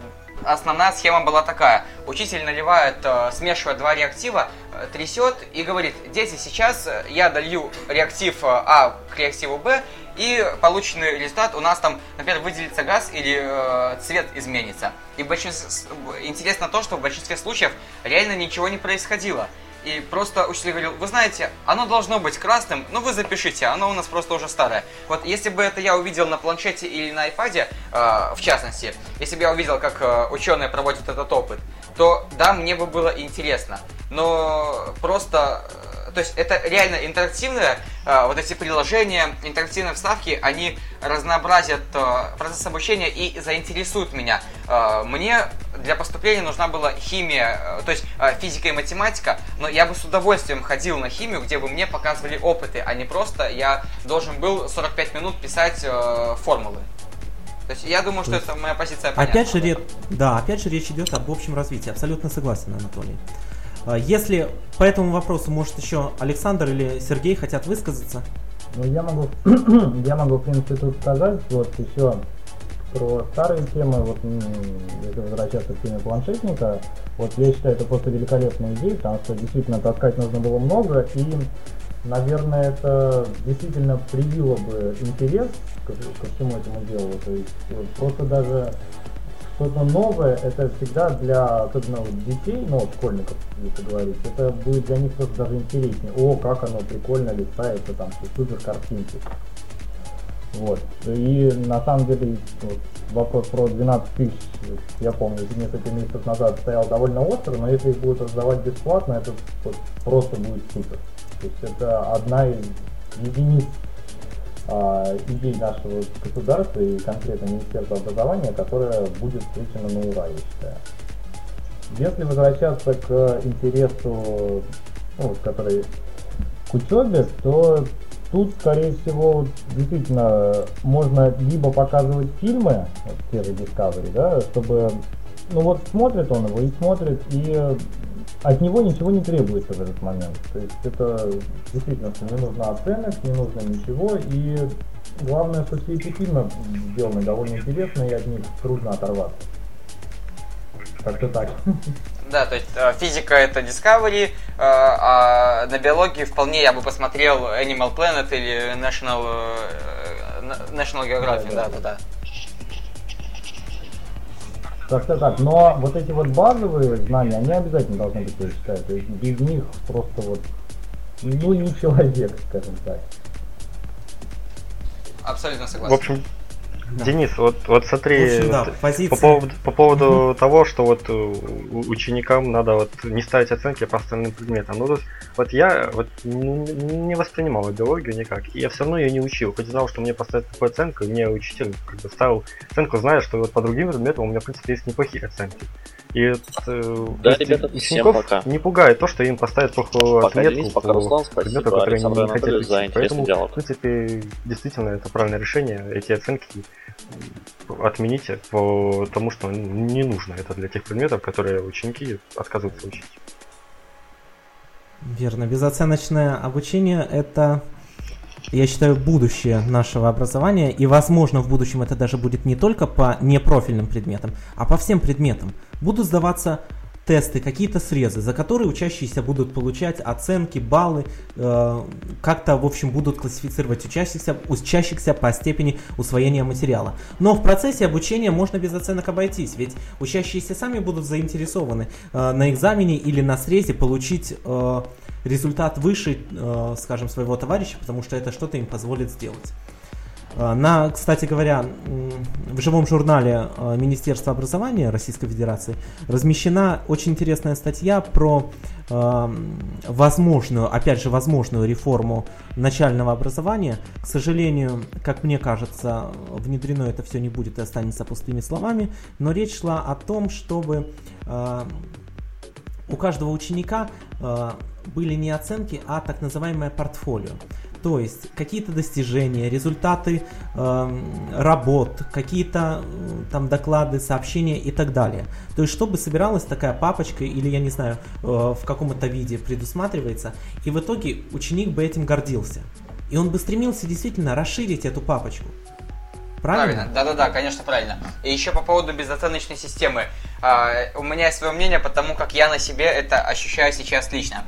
Speaker 4: основная схема была такая. Учитель наливает, э, смешивает два реактива, э, трясет и говорит, дети, сейчас э, я долью реактив э, А к реактиву Б, и полученный результат у нас там, например, выделится газ или э, цвет изменится. И большинстве, интересно то, что в большинстве случаев реально ничего не происходило. И просто учитель говорил, вы знаете, оно должно быть красным, но вы запишите, оно у нас просто уже старое. Вот если бы это я увидел на планшете или на iPad, э, в частности, если бы я увидел, как э, ученые проводят этот опыт, то да, мне бы было интересно. Но просто э, то есть это реально интерактивное, э, вот эти приложения, интерактивные вставки, они разнообразят э, процесс обучения и заинтересуют меня. Э, мне для поступления нужна была химия, то есть физика и математика, но я бы с удовольствием ходил на химию, где бы мне показывали опыты, а не просто я должен был 45 минут писать формулы. То есть я думаю, что это моя позиция понятна.
Speaker 1: Опять же, ре... да, опять же речь идет об общем развитии. Абсолютно согласен, Анатолий. А, Если по этому вопросу, может, еще Александр или Сергей хотят высказаться?
Speaker 5: Ну, я могу, я могу, в принципе, тут сказать, вот еще про старые темы, вот если возвращаться к теме планшетника, вот я считаю, это просто великолепная идея, потому что действительно таскать нужно было много, и, наверное, это действительно привило бы интерес ко, ко всему этому делу, то есть вот просто даже что-то новое, это всегда для, особенно вот детей, ну, вот школьников, если говорить, это будет для них просто даже интереснее. О, как оно прикольно листается, там, супер картинки. Вот. И на самом деле вот, вопрос про 12 тысяч, я помню, несколько месяцев назад стоял довольно остро, но если их будут раздавать бесплатно, это вот просто будет супер. То есть это одна из единиц а, идей нашего государства и конкретно Министерства образования, которая будет встречена на ура, я считаю. Если возвращаться к интересу, ну, который к учебе, то тут, скорее всего, действительно можно либо показывать фильмы, вот те же Discovery, да, чтобы, ну вот смотрит он его и смотрит, и от него ничего не требуется в этот момент. То есть это действительно, что не нужно оценок, не нужно ничего, и главное, что все эти фильмы сделаны довольно интересно, и от них трудно оторваться. Как-то так.
Speaker 4: Да, то есть э, физика это Discovery, э, а на биологии вполне я бы посмотрел Animal Planet или National, э, National Geographic, да, да, да.
Speaker 5: Как-то так. Но вот эти вот базовые знания, они обязательно должны быть, я считаю. То есть без них просто вот, ну, не человек, скажем так.
Speaker 4: Абсолютно
Speaker 2: В
Speaker 4: согласен.
Speaker 2: Общем, Денис, вот, вот смотри,
Speaker 1: В общем, да,
Speaker 2: вот
Speaker 1: позиции.
Speaker 2: по поводу, по поводу того, что вот э, ученикам надо вот не ставить оценки по остальным предметам. Ну, тут, вот я вот не воспринимал биологию никак, и я все равно ее не учил. Хоть знал, что мне поставят такую оценку, и мне учитель как бы ставил оценку, зная, что вот по другим предметам у меня, в принципе, есть неплохие оценки. И вот, э,
Speaker 3: Да, ребята, всем
Speaker 2: учеников
Speaker 3: пока.
Speaker 2: не пугает то, что им поставят плохую
Speaker 3: Пока,
Speaker 2: отметку
Speaker 3: Денис,
Speaker 2: по
Speaker 3: пока, Руслан,
Speaker 2: предмету,
Speaker 3: спасибо,
Speaker 2: который
Speaker 3: Александр
Speaker 2: они не
Speaker 3: Анатольевич, за
Speaker 2: Поэтому,
Speaker 3: диалог.
Speaker 2: в принципе, действительно, это правильное решение. Эти оценки отмените, потому что не нужно это для тех предметов, которые ученики отказываются учить.
Speaker 1: Верно. Безоценочное обучение – это, я считаю, будущее нашего образования. И, возможно, в будущем это даже будет не только по непрофильным предметам, а по всем предметам. Будут сдаваться тесты, какие-то срезы, за которые учащиеся будут получать оценки, баллы, э, как-то, в общем, будут классифицировать учащихся, учащихся по степени усвоения материала. Но в процессе обучения можно без оценок обойтись, ведь учащиеся сами будут заинтересованы э, на экзамене или на срезе получить э, результат выше, э, скажем, своего товарища, потому что это что-то им позволит сделать. На, кстати говоря, в живом журнале Министерства образования Российской Федерации размещена очень интересная статья про возможную, опять же, возможную реформу начального образования. К сожалению, как мне кажется, внедрено это все не будет и останется пустыми словами, но речь шла о том, чтобы у каждого ученика были не оценки, а так называемое портфолио. То есть какие-то достижения, результаты э, работ, какие-то э, там доклады, сообщения и так далее. То есть чтобы собиралась такая папочка или я не знаю э, в каком-то виде предусматривается, и в итоге ученик бы этим гордился. И он бы стремился действительно расширить эту папочку. Правильно?
Speaker 4: Да-да-да, конечно, правильно. И еще по поводу безоценочной системы. Uh, у меня есть свое мнение, потому как я на себе это ощущаю сейчас лично.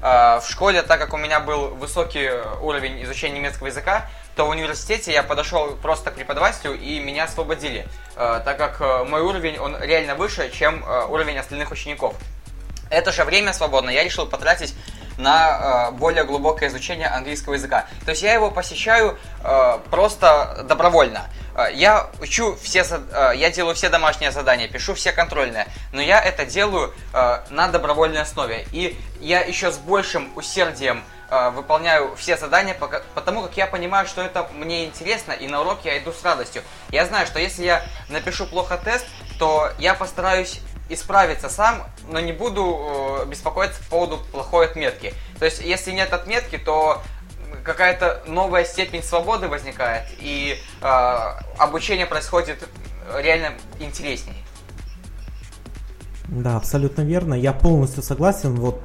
Speaker 4: А, в школе, так как у меня был высокий уровень изучения немецкого языка, то в университете я подошел просто к преподавателю и меня освободили, а, так как э, мой уровень, он реально выше, чем э, уровень остальных учеников. Это же время свободное я решил потратить на э, более глубокое изучение английского языка. То есть я его посещаю э, просто добровольно. Э, я учу все, э, я делаю все домашние задания, пишу все контрольные, но я это делаю э, на добровольной основе. И я еще с большим усердием выполняю все задания, потому как я понимаю, что это мне интересно, и на урок я иду с радостью. Я знаю, что если я напишу плохо тест, то я постараюсь исправиться сам, но не буду беспокоиться по поводу плохой отметки. То есть, если нет отметки, то какая-то новая степень свободы возникает, и э, обучение происходит реально интереснее.
Speaker 1: Да, абсолютно верно. Я полностью согласен вот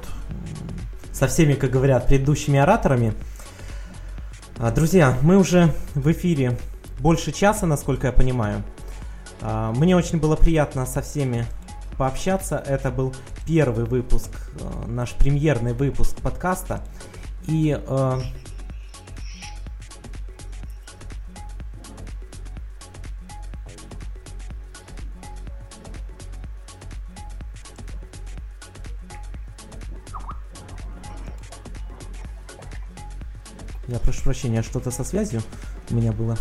Speaker 1: со всеми, как говорят, предыдущими ораторами. А, друзья, мы уже в эфире больше часа, насколько я понимаю. А, мне очень было приятно со всеми пообщаться. Это был первый выпуск, наш премьерный выпуск подкаста. И прошу прощения, что-то со связью у меня было.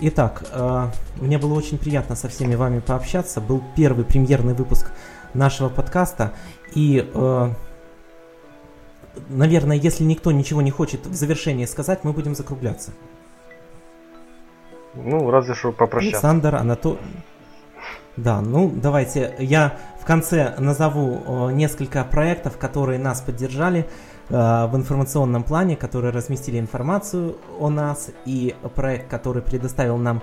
Speaker 1: Итак, э, мне было очень приятно со всеми вами пообщаться. Был первый премьерный выпуск нашего подкаста. И, э, наверное, если никто ничего не хочет в завершении сказать, мы будем закругляться.
Speaker 2: Ну, разве что попрощаться.
Speaker 1: Александр, Анатолий... Да, ну давайте я в конце назову э, несколько проектов, которые нас поддержали. Э, в информационном плане, которые разместили информацию о нас, и проект, который предоставил нам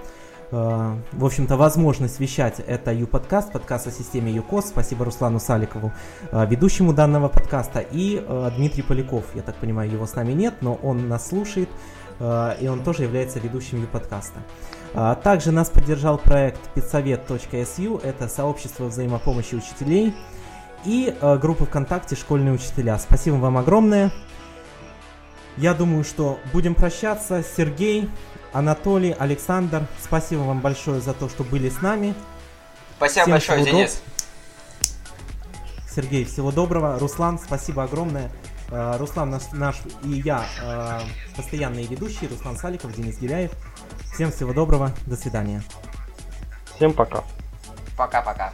Speaker 1: э, в общем-то, возможность вещать это Ю-подкаст, подкаст о системе ЮКОС. Спасибо Руслану Саликову, э, ведущему данного подкаста, и Дмитрий Поляков. Я так понимаю, его с нами нет, но он нас слушает, и он тоже является ведущим Ю-подкаста. Также нас поддержал проект педсовет.су, это сообщество взаимопомощи учителей – и э, группа ВКонтакте «Школьные учителя». Спасибо вам огромное. Я думаю, что будем прощаться. Сергей, Анатолий, Александр, спасибо вам большое за то, что были с нами.
Speaker 4: Спасибо Всем большое, Денис.
Speaker 1: Сергей, всего доброго. Руслан, спасибо огромное. Uh, Руслан наш, наш и я uh, постоянные ведущие. Руслан Саликов, Денис Гиряев. Всем всего доброго. До свидания.
Speaker 2: Всем пока.
Speaker 4: Пока-пока.